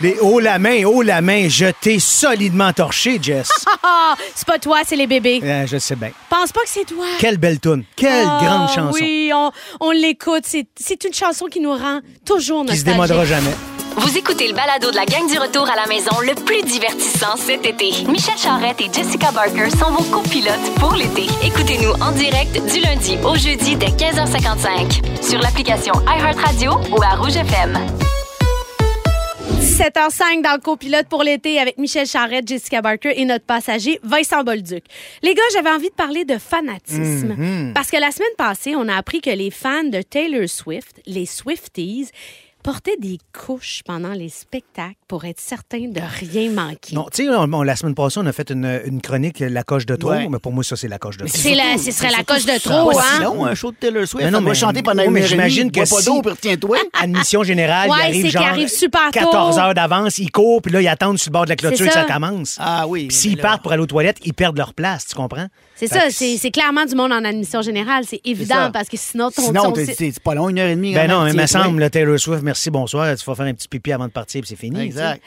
Les haut la main, haut la main, je t'ai solidement torché, Jess. [laughs] C'est pas toi, c'est les bébés. Euh, je sais bien. Pense pas que c'est toi. Quelle belle tune. Quelle Ah, grande chanson. Oui, on, on l'écoute. C'est c'est une chanson qui nous rend toujours Qui se nostalgiques. démodera jamais. Vous écoutez le balado de la gang du retour à la maison le plus divertissant cet été. Michel Charrette et Jessica Barker sont vos copilotes pour l'été. Écoutez-nous en direct du lundi au jeudi dès 15h55 sur l'application iHeartRadio ou à Rouge FM. 17h05 dans le copilote pour l'été avec Michel Charrette, Jessica Barker et notre passager Vincent Bolduc. Les gars, j'avais envie de parler de fanatisme. Mm-hmm. Parce que la semaine passée, on a appris que les fans de Taylor Swift, les Swifties, portaient des couches pendant les spectacles pour être certains de rien manquer. Non, tu sais, on- on- la semaine passée, on a fait une, une chronique, la coche de trop, Ouais. mais pour moi, ça, c'est la coche de trop. C'est la- ce serait la coche de trop, hein? long, un show de Taylor Swift. Mais non, va mais- chanter pendant oui, une mais heure et j'imagine que Bois pas si- d'eau, puis retiens-toi. [laughs] Admission générale, Ouais, il c'est arrive qu'il genre arrive super tôt. 14 heures d'avance, ils courent, puis là, ils attendent sur le bord de la clôture C'est que ça ça. commence. Ah oui. Puis s'ils mais là- partent pour aller aux toilettes, ils perdent leur place, tu comprends? C'est ça, c'est clairement du monde en admission générale. C'est évident parce que sinon, ton, Sinon, c'est pas long, une heure et demie. Ben non, mais me semble, Taylor Swift, merci, bonsoir, tu vas faire un petit pipi avant de partir, puis c'est fini. Exact.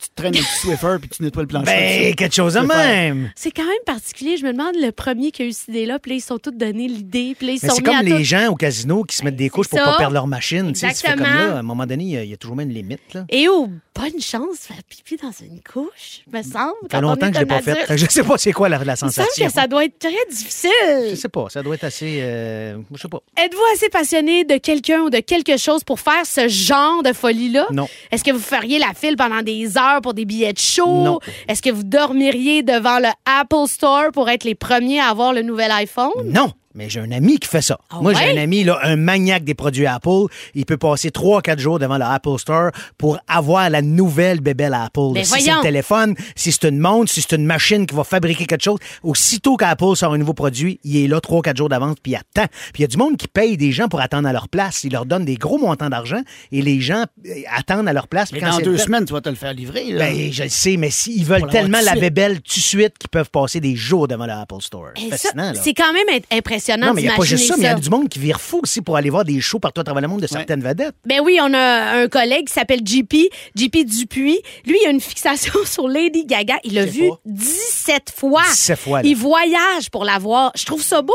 Tu te traînes un petit Swiffer puis tu nettoies le plancher. Ben, quelque chose de même. C'est quand même particulier. Je me demande le premier qui a eu cette idée-là, puis là, ils sont tous donné l'idée, puis là, ils Mais sont c'est comme les tout- gens au casino qui se mettent des couches pour ça. pas perdre leur machine. Tu sais, comme Exactement. là, à un moment donné, il y a- il y, a toujours même une limite. Là. Et oh, bonne chance, faire pipi dans une couche, me semble. Ça fait on longtemps que je l'ai pas fait. Je sais pas c'est quoi la, la Il me semble sensation. que ça doit être très Je difficile. sais pas, ça doit être assez. euh, je sais pas. Êtes-vous assez passionné de quelqu'un ou de quelque chose pour faire ce genre de folie-là? Non. Est-ce que vous feriez la file pendant des heures pour des billets de show? Non. Est-ce que vous dormiriez devant le Apple Store pour être les premiers à avoir le nouvel iPhone? Non. Mais j'ai un ami qui fait ça. Ah Moi, j'ai un ami, là, un maniaque des produits Apple. Il peut passer 3-4 jours devant le Apple Store pour avoir la nouvelle bébelle Apple. Mais si c'est le téléphone, si c'est une montre, si c'est une machine qui va fabriquer quelque chose, aussitôt qu'Apple sort un nouveau produit, il est là 3-4 jours d'avance, puis il attend. Puis il y a du monde qui paye des gens pour attendre à leur place. Ils leur donnent des gros montants d'argent et les gens euh, attendent à leur place. Mais quand dans deux semaines, tu vas te le faire livrer. là. Ben, je le sais, mais s'ils veulent tellement la bébelle tout de suite qu'ils peuvent passer des jours devant le Apple Store. Ça, fascinant, là. C'est quand même int- impressionnant Non, mais il n'y a pas juste ça, mais il y a du monde qui vire fou aussi pour aller voir des shows partout à travers le monde de certaines vedettes. Ben oui, on a un collègue qui s'appelle JP, JP Dupuis. Lui, il a une fixation [laughs] sur Lady Gaga. Il l'a vu pas. 17 fois. 17 fois, là. Il voyage pour la voir. Je trouve ça beau,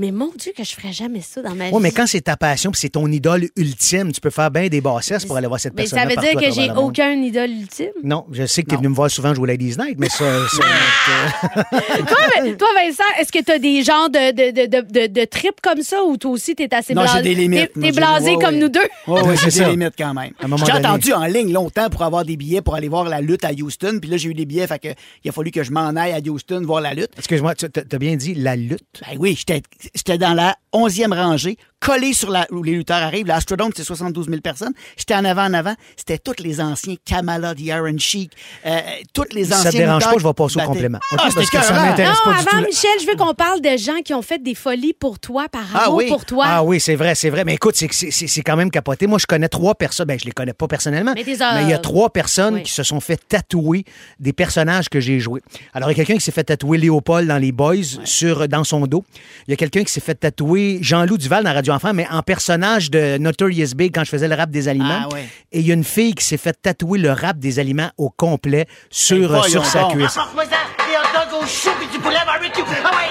Mais mon Dieu, que je ferais jamais ça dans ma vie. Oui, mais quand c'est ta passion puis c'est ton idole ultime, tu peux faire bien des bassesses pour aller voir cette Mais personne ça veut dire que j'ai aucun idole ultime? Non, je sais que tu es venu me voir souvent jouer Ladies Night, mais ça. [laughs] ça- [laughs] toi, mais- toi, Vincent, est-ce que tu as des genres de, de, de, de, de, de trips comme ça ou toi aussi, t'es assez Non, blasé? j'ai des limites. T'es- blasé comme nous deux? Oui, oui, C'est des limites quand même. J'ai donné. attendu en ligne longtemps pour avoir des billets pour aller voir la lutte à Houston. Puis là, j'ai eu des billets, fait que il a fallu que je m'en aille à Houston voir la lutte. Excuse-moi, tu as bien dit la lutte? Ben oui, j'étais j'étais dans la 11e rangée, collé sur la, où les lutteurs arrivent. L'Astrodome, c'est 72 000 personnes. J'étais en avant, en avant. C'était tous les anciens Kamala, The Iron Sheik, euh, tous les anciens ça te dérange pas, je vais passer au complément. Ah, parce c'était que ça m'intéresse Non, pas du tout. avant. Michel, je veux qu'on parle de gens qui ont fait des folies pour toi, par amour pour toi. Ah oui, c'est vrai, c'est vrai. Mais écoute, c'est quand même capoté. Moi, je connais trois personnes. Ben, je les connais pas personnellement. Mais Mais, des, euh, il y a trois personnes oui. qui se sont fait tatouer des personnages que j'ai joués. Alors, il y a quelqu'un qui s'est fait tatouer Léopold dans Les Boys sur, dans son dos. Il y a quelqu'un qui s'est fait tatouer Jean-Loup Duval dans Radio Enfant, mais en personnage de Notorious Big quand je faisais le rap des aliments. Ah ouais. Et il y a une fille qui s'est fait tatouer le rap des aliments au complet sur, Ben, sur sa cuisse. Apporte-moi ça, des hot dogs au chou pis du poulet barbecue. Ah ouais,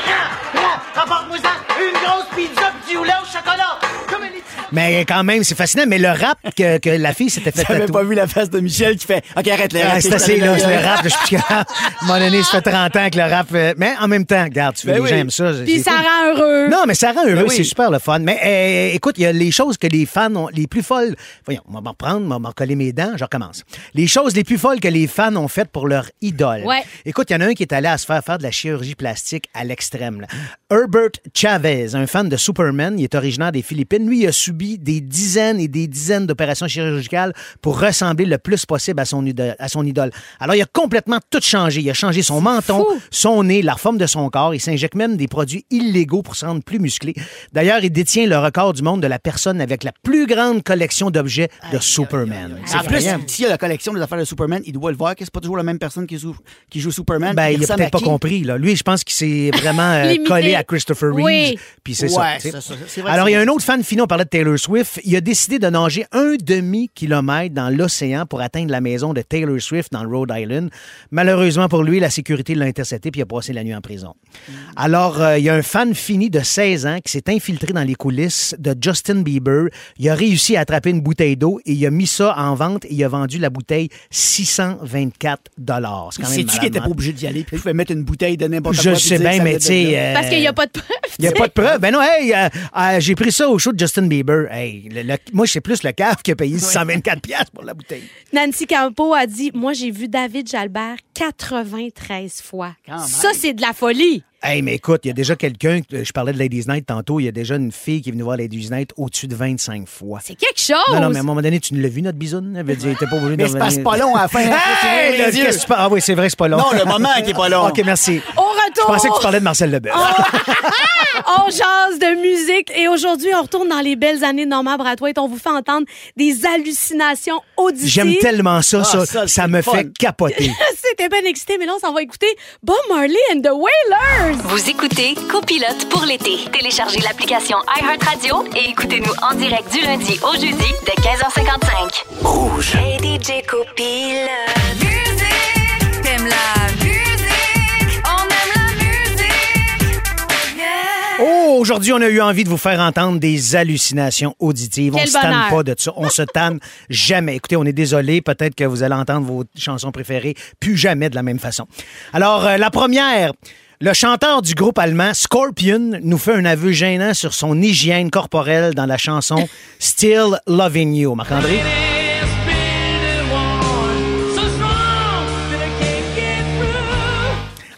là, là, apporte-moi ça, une grosse pizza pis du lait au chocolat. Comme les petits... Mais quand même, c'est fascinant. Mais le rap que, que la fille s'était fait J'avais pas vu la face de Michel qui fait OK, arrête le Ah, rap. c'est assez, là, c'est le rap. Je suis plus capable. Moment donné, ça fait 30 ans que le rap. euh, mais en même temps, regarde, tu fais Ben les oui. gens aiment ça. Puis ça cool. rend heureux. Non, mais ça rend heureux, Ben oui. c'est super le fun. Mais euh, écoute, il y a les choses que les fans ont, les plus folles. Voyons, on va m'en reprendre, on va m'en recoller mes dents, je recommence. Les choses les plus folles que les fans ont faites pour leur idole. Ouais. Écoute, il y en a un qui est allé à se faire faire de la chirurgie plastique à l'extrême. Herbert Chavez, un fan de Superman, il est originaire des Philippines. Lui, il a subi des dizaines et des dizaines d'opérations chirurgicales pour ressembler le plus possible à son, idole, à son idole. Alors, il a complètement tout changé. Il a changé son menton, fou. son nez, la forme de son corps. Il s'injecte même des produits illégaux pour se rendre plus musclé. D'ailleurs, il détient le record du monde de la personne avec la plus grande collection d'objets de Superman. C'est En plus, s'il y a la collection des affaires de Superman, il doit le voir que c'est pas toujours la même personne qui joue, qui joue Superman. Ben, il a ressemble peut-être pas compris. Là. Lui, je pense qu'il s'est [laughs] vraiment euh, collé à Christopher Reeves. Oui. Puis c'est ça. Ouais, vrai, Alors, il y a un autre fan fini, on parlait de Taylor Swift. Il a décidé de nager un demi-kilomètre dans l'océan pour atteindre la maison de Taylor Swift dans le Rhode Island. Malheureusement pour lui, la sécurité l'a intercepté puis il a passé la nuit en prison. Alors, euh, il y a un fan fini de 16 ans qui s'est infiltré dans les coulisses de Justin Bieber. Il a réussi à attraper une bouteille d'eau et il a mis ça en vente et il a vendu la bouteille 624 dollars. C'est quand même Sais-tu malade qu'il était pas obligé d'y aller? Puis il pouvait mettre une bouteille de n'importe quoi. Je sais bien, mais tu sais. euh, Parce qu'il n'y a pas de preuve. il n'y a pas sais. de preuve. Ben non, hey, euh, euh, j'ai pris ça au show de Justin Bieber. Hey, le- le- moi, c'est plus le cave qui a payé 624 pièces pour la bouteille. Nancy Campo a dit Moi, j'ai vu David Jalbert 93 fois. Quand. Ça, c'est de la folie. Hey, mais écoute, il y a déjà quelqu'un, je parlais de Ladies Night tantôt, il y a déjà une fille qui est venue voir Ladies Night au-dessus de 25 fois. C'est quelque chose. Non, non, mais à un moment donné, tu ne l'as vu, notre bisoune? Elle veut dire, t'es pas obligé de Mais c'est pas- pas long à la fin. hein, Hey, tu parles? Ah oui, c'est vrai, c'est pas long. Non, le moment qui est pas long. [laughs] OK, merci. Au Je retour. pensais que tu parlais de Marcel Lebel. [laughs] On jase de musique et aujourd'hui, on retourne dans les belles années de Norman Brathwaite. On vous fait entendre des hallucinations auditives. J'aime tellement ça, Ah, ça. ça, Ça, c'est me le fun. fait capoter. [laughs] C'était bien excité, mais là, on s'en va écouter Bob Marley and the Wailers. Vous écoutez Copilote pour l'été. Téléchargez l'application iHeartRadio et écoutez-nous en direct du lundi au jeudi dès 15h55. Rouge. Hey DJ copilote. Aujourd'hui, on a eu envie de vous faire entendre des hallucinations auditives. Quel on se tanne bonheur. pas de ça. On se tanne [laughs] jamais. Écoutez, on est désolé. Peut-être que vous allez entendre vos chansons préférées plus jamais de la même façon. Alors, euh, la première. Le chanteur du groupe allemand Scorpion nous fait un aveu gênant sur son hygiène corporelle dans la chanson [laughs] Still Loving You. Marc-André?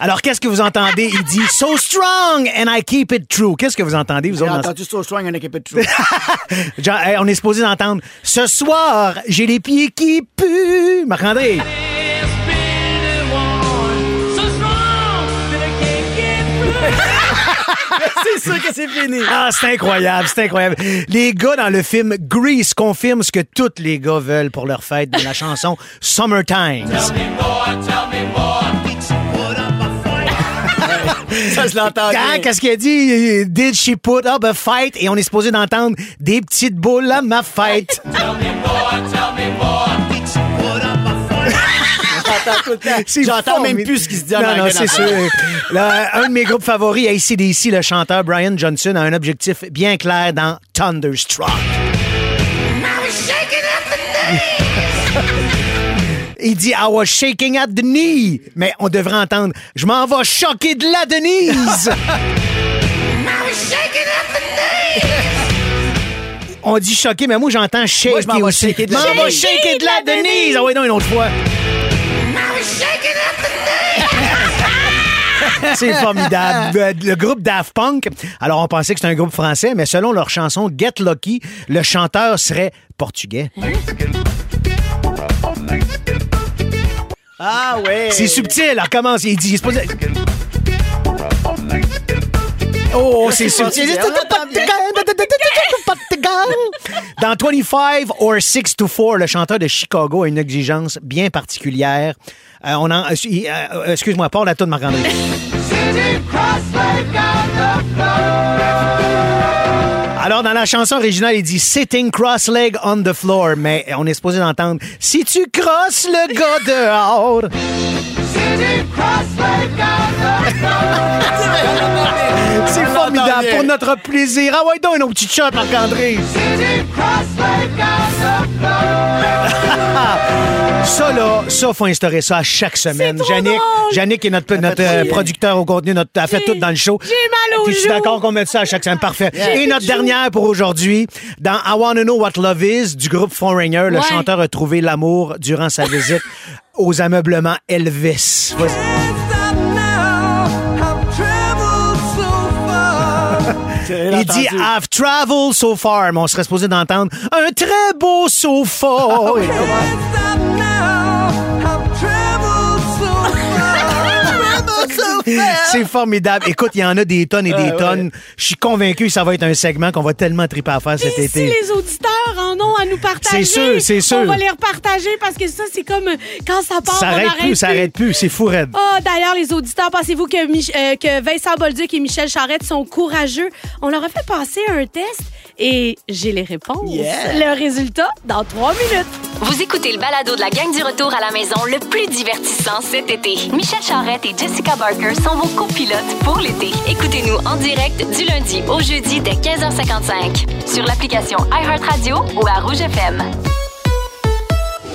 Alors, qu'est-ce que vous entendez? Il dit So strong and I keep it true. Qu'est-ce que vous entendez, vous J'ai autres? dans- entendu So Strong and I Keep It True. [laughs] Genre, hey, on est supposé d'entendre Ce soir, j'ai les pieds qui puent. Marc-André. [laughs] c'est sûr que c'est fini. Ah, c'est incroyable, c'est incroyable. Les gars dans le film Grease confirment ce que tous les gars veulent pour leur fête dans la chanson Summertime. Ça, je l'entends. Qu'est-ce qu'il a dit? Did she put up a fight? Et on est supposé d'entendre des petites boules à ma fête. [laughs] C'est J'entends même plus ce qui se dit en Non, non, c'est sûr. le un de mes groupes favoris, ACDC, le chanteur Brian Johnson, a un objectif bien clair dans Thunderstruck. Il dit I was shaking at the knee. Mais on devrait entendre Je m'en vais choquer de la Denise. [laughs] On dit choquer, mais moi j'entends shake Moi, je m'en vais shaker de la M'en vais Denise. shaker de la Denise. Ah oui, non, une autre fois. [laughs] C'est formidable. Le groupe Daft Punk, alors on pensait que c'était un groupe français, mais selon leur chanson Get Lucky, le chanteur serait portugais. Ah ouais. C'est subtil, alors commence, il dit, il est supposé- Oh, c'est subtil. Bien. Dans 25 or 6 to 4, le chanteur de Chicago a une exigence bien particulière. Euh, on en, euh, il- euh, excuse-moi, parle à toi de Marc-André. Alors, dans la chanson originale, il dit Sitting cross-leg on the floor, mais on est supposé d'entendre Si tu crosses le gars dehors. C'est formidable pour notre plaisir. Ah ouais, donc un autre petit shot, Marc-André. [laughs] Ça, là, ça, faut instaurer ça à chaque semaine. trop Jannick, drôle. Jannick est notre, notre euh, producteur au contenu, notre, a fait tout dans le show. j'ai mal Puis Je suis d'accord qu'on mette ça à chaque semaine. Parfait. Et notre dernière pour aujourd'hui, dans I Wanna Know What Love Is du groupe Foreigner, le Ouais. chanteur a trouvé l'amour durant sa visite aux ameublements Elvis. Vas-y. Il dit I've traveled so far, mais on serait supposé d'entendre un très beau sofa. [laughs] C'est formidable. Écoute, il y en a des tonnes et des ouais. tonnes. Je suis convaincu que ça va être un segment qu'on va tellement triper à faire cet Et été. si les auditeurs en ont à nous partager, C'est sûr, c'est sûr. On va les repartager parce que ça, c'est comme quand ça part, Ça on arrête n'arrête plus, ça arrête plus. C'est fou, raide. Ah, d'ailleurs, les auditeurs, pensez-vous que, Mich- euh, que Vincent Bolduc et Michel Charette sont courageux? On leur a fait passer un test et j'ai les réponses. Yeah. Le résultat dans trois minutes. Vous écoutez le balado de la gang du retour à la maison le plus divertissant cet été. Michel Charrette et Jessica Barker sont vos copilotes pour l'été. Écoutez-nous en direct du lundi au jeudi dès 15h55 sur l'application iHeartRadio ou à Rouge FM.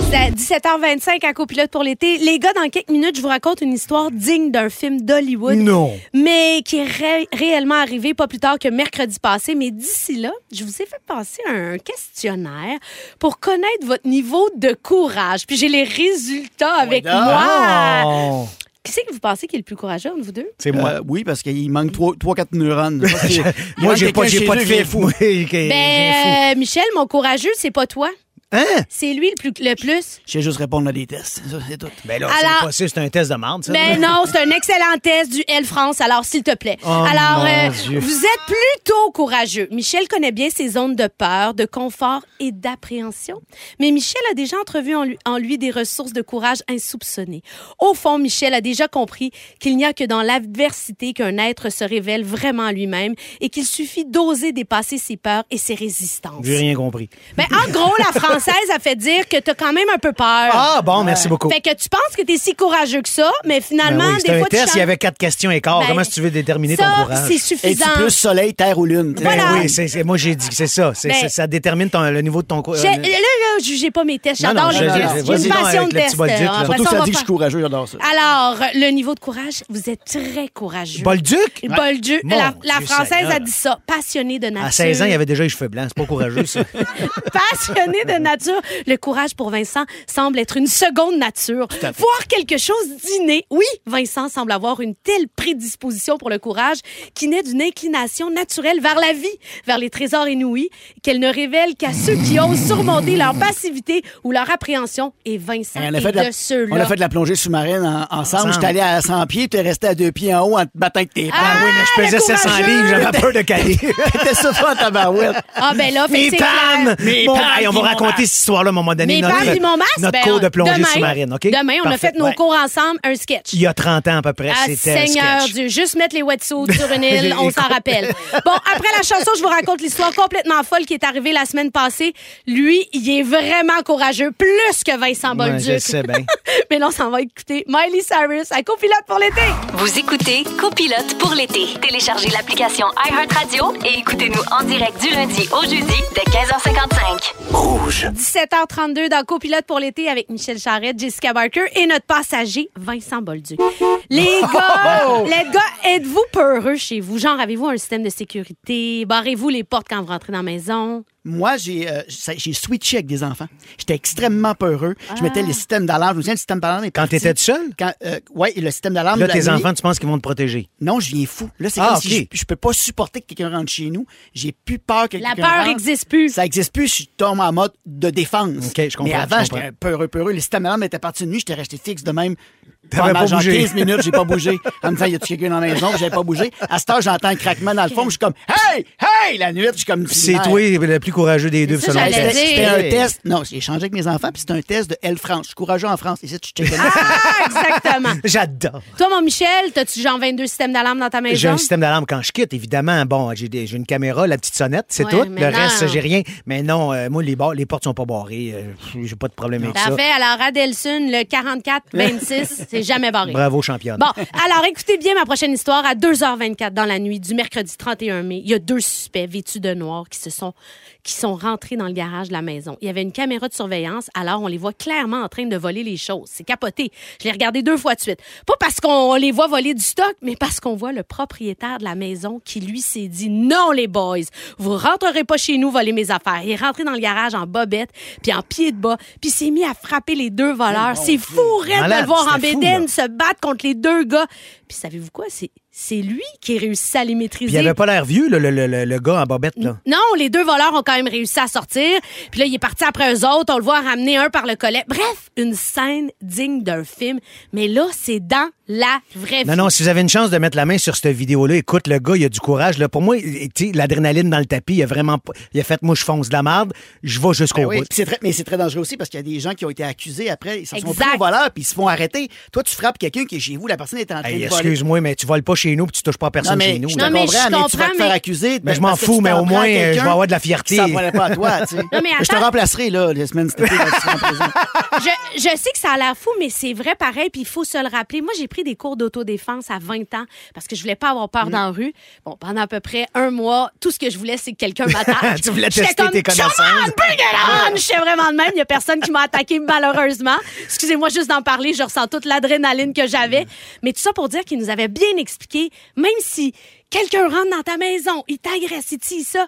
C'est à 17h25 à Copilote pour l'été. Les gars, dans quelques minutes, je vous raconte une histoire digne d'un film d'Hollywood. Non. Mais qui est ré- réellement arrivé pas plus tard que mercredi passé. Mais d'ici là, je vous ai fait passer un questionnaire pour connaître votre niveau de courage. Puis j'ai les résultats avec moi. Qui c'est que vous pensez qui est le plus courageux entre vous deux? C'est moi. Euh, oui, parce qu'il manque 3-4 neurones. [laughs] Moi, j'ai pas, pas de j'ai [laughs] Ben, euh, Michel, mon courageux, c'est pas toi. Hein? C'est lui le, plus, le plus. Je sais juste répondre à des tests. Ça, C'est tout. Ben là, Alors- c'est un test de marde, ça. Mais non, c'est un excellent test du L France. Alors, s'il te plaît. Oh, alors, mon euh, Dieu. vous êtes plutôt courageux. Michel connaît bien ses zones de peur, de confort et d'appréhension. Mais Michel a déjà entrevu en lui, en lui des ressources de courage insoupçonnées. Au fond, Michel a déjà compris qu'il n'y a que dans l'adversité qu'un être se révèle vraiment à lui-même et qu'il suffit d'oser dépasser ses peurs et ses résistances. J'ai rien compris. Mais en gros, la [laughs] française a fait dire que t'as quand même un peu peur. Ah, bon, merci beaucoup. Fait que tu penses que t'es si courageux que ça, mais finalement, Ben oui, des un fois, tu test, il y avait quatre questions et quart. Ben, Comment est-ce que tu veux déterminer ça, ton courage? c'est Es-tu suffisant. plus soleil, terre ou lune? Ben Voilà. oui, moi j'ai dit que c'est ça. Ben- ça détermine ton- le niveau de ton courage. J'ai- Là, là, jugez pas mes tests. J'adore les je- tests. J'ai une passion de tests. Après Surtout ça, que dit que je suis courageux, j'adore ça. Alors, le niveau de courage, vous êtes très courageux. Bolduc? Bolduc. La, française a dit ça. Passionné de nature. À 16 ans, il avait déjà les cheveux blancs. C'est pas courageux, ça. [laughs] passionné de nature. Le courage pour Vincent semble être une seconde nature. Voir quelque chose d'inné. Oui, Vincent semble avoir une telle prédisposition pour le courage qui naît d'une inclination naturelle vers la vie, vers les trésors inouïs, qu'elle ne révèle qu'à ceux qui osent surmonter leur passivité ou leur appréhension. Et Vincent On est a, fait de de la, ceux-là. on a fait de la plongée sous-marine en- ensemble. Ensemble. J'étais allé à 100 pieds, tu es resté à deux pieds en haut en te battant avec tes Ah, oui, mais je pesais le 700 courageux! livres, j'avais peur de caler. [laughs] T'étais toi, en tabarouette. Ah, ben là, fait Mes pannes! Mes pannes on va mon raconter cette histoire-là à un moment donné. Mes notre mon masque, notre ben, cours de plongée demain, sous-marine, OK? Demain, on a fait nos Ouais. cours ensemble, un sketch. Il y a 30 ans à peu près, Ah, c'était un Seigneur sketch. Dieu, juste mettre les wetsuits sur une [laughs] île, on s'en rappelle. Bon, après la chanson, je vous raconte l'histoire complètement folle qui est arrivée la semaine passée. Lui, il est vraiment courageux, plus que Vincent Ouais, Bolduc. je sais bien. [laughs] Mais là, on s'en va écouter Miley Cyrus à copilote pour l'été. Vous écoutez Copilote pour l'été. Téléchargez l'application iHeartRadio et écoutez-nous en direct du lundi au jeudi dès 15h55. Rouge. 17h32 dans Copilote pour l'été avec Michel Charrette, Jessica Barker et notre passager Vincent Bolduc. Les [laughs] gars, les gars, êtes-vous peureux chez vous? Genre, avez-vous un système de sécurité? Barrez-vous les portes quand vous rentrez dans la maison? Moi, j'ai euh, j'ai switché avec des enfants. J'étais extrêmement peureux. Je mettais le système d'alarme. Je me souviens, le système d'alarme est Quand t'étais tout seul? Quand, euh, ouais, le système d'alarme. Là, de tes enfants, tu penses qu'ils vont te protéger? Non, je viens fou. Là, c'est Ah, comme ok. si je, je peux pas supporter que quelqu'un rentre chez nous. J'ai plus peur que La quelqu'un peur rentre. existe plus. Ça existe plus. Je tombe en mode de défense. OK, je comprends, Mais avant, j'étais peureux, peureux. Le système d'alarme était parti de nuit. J'étais resté fixe de même. Pendant pas genre bougé. 15 minutes, j'ai pas bougé. En me disant, y a-tu quelqu'un dans la maison? Puis J'avais pas bougé. À cette heure, j'entends un craquement dans le fond. Je suis comme, hey, hey! La nuit, je suis comme. C'est toi le plus courageux des deux, ça, selon. C'était un test. Non, j'ai échangé avec mes enfants, puis c'était un test de L France. Je suis courageux en France. Ici, tu checkes. Ah, [laughs] exactement. [laughs] J'adore. Toi, mon Michel, t'as-tu genre 22 systèmes d'alarme dans ta maison? J'ai un système d'alarme quand je quitte, évidemment. Bon, j'ai une caméra, la petite sonnette, c'est Ouais, tout. Le non. reste, j'ai rien. Mais non, euh, moi, les, les portes sont pas barrées. Euh, j'ai pas de problème avec ça. Parfait. Alors, Adelson, le 44-26, [laughs] c'est jamais barré. Bravo, championne. Bon, alors écoutez bien ma prochaine histoire. À 2h24 dans la nuit du mercredi 31 mai, il y a deux suspects vêtus de noir qui se sont qui sont rentrés dans le garage de la maison. Il y avait une caméra de surveillance, alors on les voit clairement en train de voler les choses. C'est capoté. Je l'ai regardé deux fois de suite. Pas parce qu'on les voit voler du stock, mais parce qu'on voit le propriétaire de la maison qui lui s'est dit non les boys, vous rentrerez pas chez nous voler mes affaires. Il est rentré dans le garage en bobette, puis en pied de bas, puis s'est mis à frapper les deux voleurs. C'est fou, de le voir en bédaine se battre contre les deux gars. Puis savez-vous quoi? C'est, c'est lui qui a réussi à les Puis maîtriser. il avait pas l'air vieux, le, le- le- le gars en bobette, là. Non, les deux voleurs ont quand même réussi à sortir. Puis là, il est parti après eux autres. On le voit ramener un par le collet. Bref, une scène digne d'un film. Mais là, c'est dans la vraie vie. Non, non, si vous avez une chance de mettre la main sur cette vidéo-là, écoute, le gars, il a du courage. Là. Pour moi, l'adrénaline dans le tapis, il a vraiment pas- Il a fait, moi, je fonce de la merde, je vais jusqu'au Ben oui, bout. très, mais c'est très dangereux aussi parce qu'il y a des gens qui ont été accusés après, ils s'en sont pris au voleur puis ils se font arrêter. Toi, tu frappes quelqu'un qui est chez vous, la personne est en train Hey, de voler. excuse-moi, mais tu voles pas chez nous puis tu touches pas personne Non, mais chez nous. je là. Non, comprends, je mais tu vas te faire accuser. Mais je m'en fous, mais au moins, à euh, je vais avoir de la fierté. s'en prenait pas à toi, tu sais. mais je te remplacerai, là, les semaines cet été, quand tu seras en prison. je, je sais que ça a l'air fou, mais c'est vrai pareil, puis il faut se le rappeler. Moi, j'ai pris des cours d'autodéfense à 20 ans parce que je voulais pas avoir Mm. peur dans la rue. Bon, pendant à peu près un mois, tout ce que je voulais, c'est que quelqu'un m'attaque. [laughs] Tu voulais tester comme, tes connaissances. On! J'étais vraiment de même. Il y a personne qui m'a attaqué, malheureusement. Excusez-moi juste d'en parler. Je ressens toute l'adrénaline que j'avais. Mais tout ça pour dire qu'il nous avait bien expliqué, même si quelqu'un rentre dans ta maison, il t'agresse, il dit ça,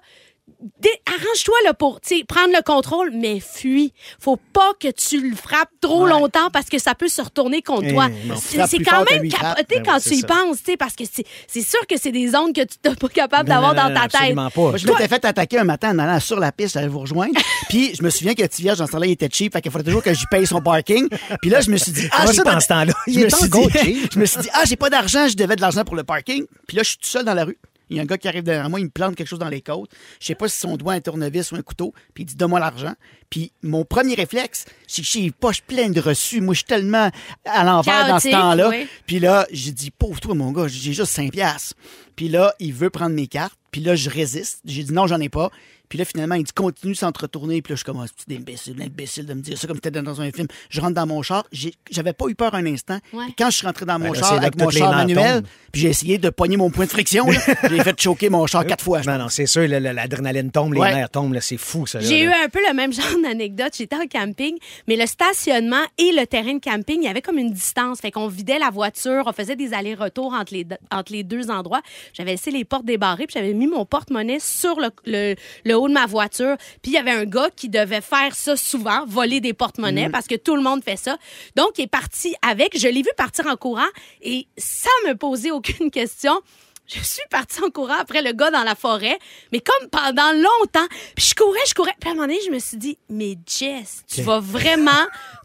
arrange-toi là pour prendre le contrôle, mais fuis. Faut pas que tu le frappes trop longtemps parce que ça peut se retourner contre Eh, toi. C'est quand même capoté Ben quand oui, tu y ça. penses, tu sais, parce que c'est sûr que c'est des zones que tu n'es pas capable d'avoir dans ta tête. absolument pas. Moi, je m'étais fait attaquer un matin en allant sur la piste, j'allais vous rejoindre. [laughs] Puis je me souviens que petit vierge, dans ce temps-là, il était cheap, fait qu'il fallait toujours que j'y paye son parking. Puis là, je me suis dit, ah, ça, pas dans ce temps-là? Cheap. [laughs] je me suis dit, ah, j'ai pas d'argent, je devais de l'argent pour le parking. Puis là, je suis tout seul dans la rue. Il y a un gars qui arrive derrière moi, il me plante quelque chose dans les côtes. Je sais pas si son doigt un tournevis ou un couteau. Puis il dit, donne-moi l'argent. Puis mon premier réflexe, c'est que j'ai les poches pleines de reçus. Moi, je suis tellement à l'envers dans ce temps-là. oui. Puis là, j'ai dit, pauvre toi, mon gars, j'ai juste 5 piastres. Puis là, il veut prendre mes cartes. Puis là, je résiste. J'ai dit, non, j'en ai pas. Puis là, finalement, il dit, continue sans te retourner. Puis là, je commence, petit imbécile, imbécile de me dire ça comme si c'était dans un film. Je rentre dans mon char. J'avais pas eu peur un instant. Ouais. Puis quand je suis rentré dans mon Ben là, char avec mon char manuel, puis j'ai essayé de pogner mon point de friction. [laughs] j'ai fait choquer mon char quatre fois. Non, non, c'est sûr, l'adrénaline tombe, les Ouais. nerfs tombent, c'est fou, ça. J'ai eu un peu le même genre d'anecdote. J'étais en camping, mais le stationnement et le terrain de camping, il y avait comme une distance. Fait qu'on vidait la voiture, on faisait des allers-retours entre les, deux- entre les deux endroits. J'avais laissé les portes débarrées, puis j'avais mis mon porte-monnaie sur le, le- le haut de ma voiture. Puis il y avait un gars qui devait faire ça souvent, voler des porte-monnaies, parce que tout le monde fait ça. Donc, il est parti avec. Je l'ai vu partir en courant et sans me poser aucune question. Je suis partie en courant après le gars dans la forêt, mais comme pendant longtemps. Puis je courais, je courais. Puis à un moment donné, je me suis dit, mais Jess, tu vas vraiment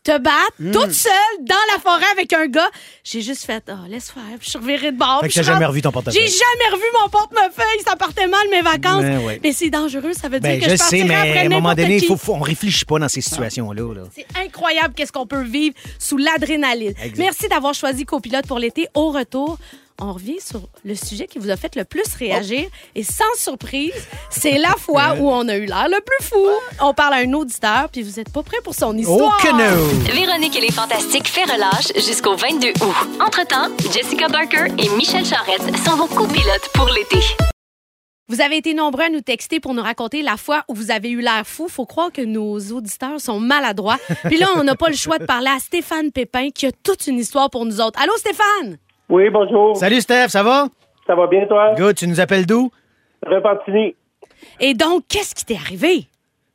te battre Hmm. toute seule dans la forêt avec un gars. J'ai juste fait, oh, laisse faire. Puis je suis revirée de bord. Fait que t'as jamais revu ton portefeuille. J'ai jamais revu mon portefeuille. Ça partait mal mes vacances. Ben ouais. Mais c'est dangereux. Ça veut dire Ben, que je je, sais, mais après à un moment donné, faut, faut- on réfléchit pas dans ces situations-là. là. C'est incroyable qu'est-ce qu'on peut vivre sous l'adrénaline. Merci d'avoir choisi Copilote pour l'été. Au retour, on revient sur le sujet qui vous a fait le plus réagir. Et sans surprise, c'est la fois où on a eu l'air le plus fou. On parle à un auditeur, puis vous êtes pas prêt pour son histoire. Oh que no! Véronique et les Fantastiques fait relâche jusqu'au 22 août. Entre-temps, Jessica Barker et Michel Charrette sont vos copilotes pour l'été. Vous avez été nombreux à nous texter pour nous raconter la fois où vous avez eu l'air fou. Faut croire que nos auditeurs sont maladroits. [laughs] Puis là, on n'a pas le choix de parler à Stéphane Pépin qui a toute une histoire pour nous autres. Allô, Stéphane? Oui, bonjour. Salut Steph, ça va? Ça va bien, toi? Good, tu nous appelles d'où? Repentigny. Et donc, qu'est-ce qui t'est arrivé?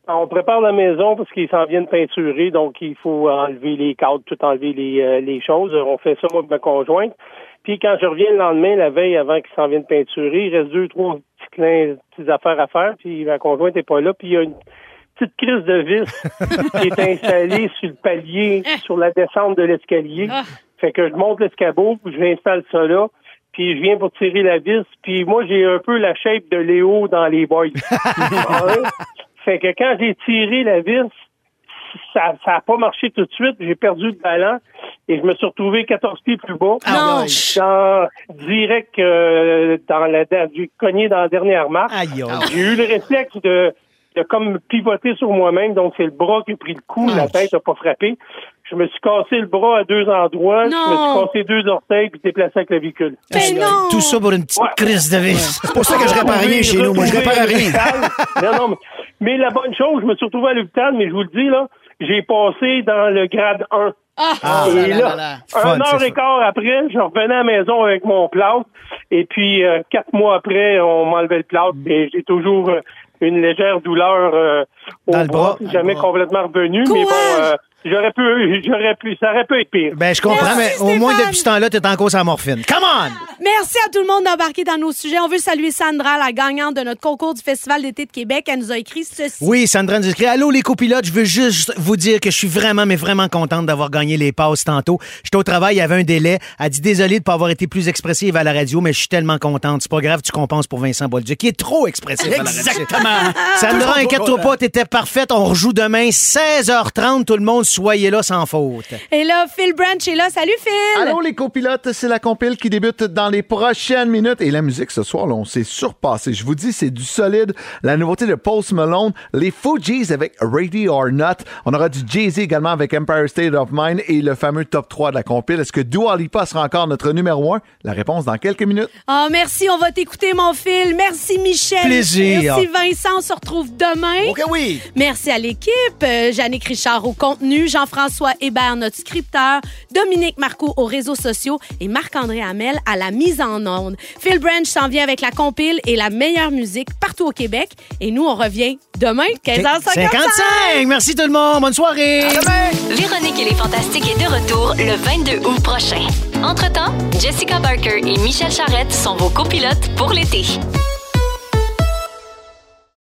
On prépare la maison parce qu'ils s'en viennent peinturer, donc il faut enlever les cadres, tout enlever les, euh, les choses. On fait ça, moi, avec ma conjointe. Puis quand je reviens le lendemain, la veille, avant qu'ils s'en viennent peinturer, il reste deux, trois petits clins, petites affaires à faire, puis ma conjointe n'est pas là, puis il y a une petite crise de vis [laughs] qui est installée sur le palier, sur la descente de l'escalier. Fait que je monte l'escabeau, l'installe ça là, puis je viens pour tirer la vis, puis moi, j'ai un peu la shape de Léo dans les boys. Ouais. [laughs] Fait que quand j'ai tiré la vis, ça ça a pas marché tout de suite. J'ai perdu le ballon et je me suis retrouvé 14 pieds plus bas. Non. Dans, direct euh, dans la j'ai cogné dans la dernière marche. Aïe, aïe. J'ai eu le réflexe de, de comme pivoter sur moi-même, donc c'est le bras qui a pris le coup, la tête n'a pas frappé. Je me suis cassé le bras à deux endroits, je me suis cassé deux orteils puis déplacé avec la véhicule. Mais non! Tout ça pour une petite Ouais. crise de vis. C'est pour ça que je répare rien chez nous. Moi, je répare rien. non, non, mais, mais la bonne chose, je me suis retrouvé à l'hôpital, mais je vous le dis, là, j'ai passé dans le grade 1. Ah! et là, là, là, là. Fun, un heure et quart après, je revenais à la maison avec mon plâtre. Et puis, euh, quatre mois après, on m'enlevait le plâtre. Et j'ai toujours euh, une légère douleur euh, au Dans le bras. Jamais complètement revenu. Courage! Mais bon, euh, j'aurais pu, j'aurais pu, ça aurait pu être pire. Ben, je comprends, Merci, mais au moins depuis ce temps-là, t'es en cause à morphine. Come on! Merci à tout le monde d'embarquer dans nos sujets. On veut saluer Sandra, la gagnante de notre concours du Festival d'été de Québec. Elle nous a écrit ceci. Oui, Sandra nous écrit Allô les copilotes, je veux juste vous dire que je suis vraiment, mais vraiment contente d'avoir gagné les passes tantôt. J'étais au travail, il y avait un délai. Elle dit désolé de ne pas avoir été plus expressive à la radio, mais je suis tellement contente. C'est pas grave, tu compenses pour Vincent Bolduc, qui est trop expressif à la radio. Exactement. Sandra, inquiète-toi pas, t'étais parfaite. On rejoue demain, 16h30. Tout le monde, soyez là sans faute. Et là, Phil Branch est là. Salut, Phil! Allô les copilotes, c'est la compile qui débute dans les prochaines minutes. Et la musique ce soir, là, on s'est surpassé. Je vous dis, c'est du solide. La nouveauté de Post Malone, les Fugees avec Ready or Not. On aura du Jay-Z également avec Empire State of Mind et le fameux top 3 de la compile. Est-ce que Dua Lipa sera encore notre numéro 1? La réponse dans quelques minutes. Ah, merci, on va t'écouter, mon Phil. Merci, Michel. Plaisir. Merci, Vincent. On se retrouve demain. OK, oui. Merci à l'équipe. Euh, Jannick Richard au contenu, Jean-François Hébert, notre scripteur, Dominique Marcoux aux réseaux sociaux et Marc-André Hamel à la mise en onde. Phil Branch s'en vient avec la compile et la meilleure musique partout au Québec. Et nous, on revient demain, 15h55. 55! Merci tout le monde. Bonne soirée. Véronique et les Fantastiques est de retour le 22 août prochain. Entre-temps, Jessica Barker et Michel Charrette sont vos copilotes pour l'été.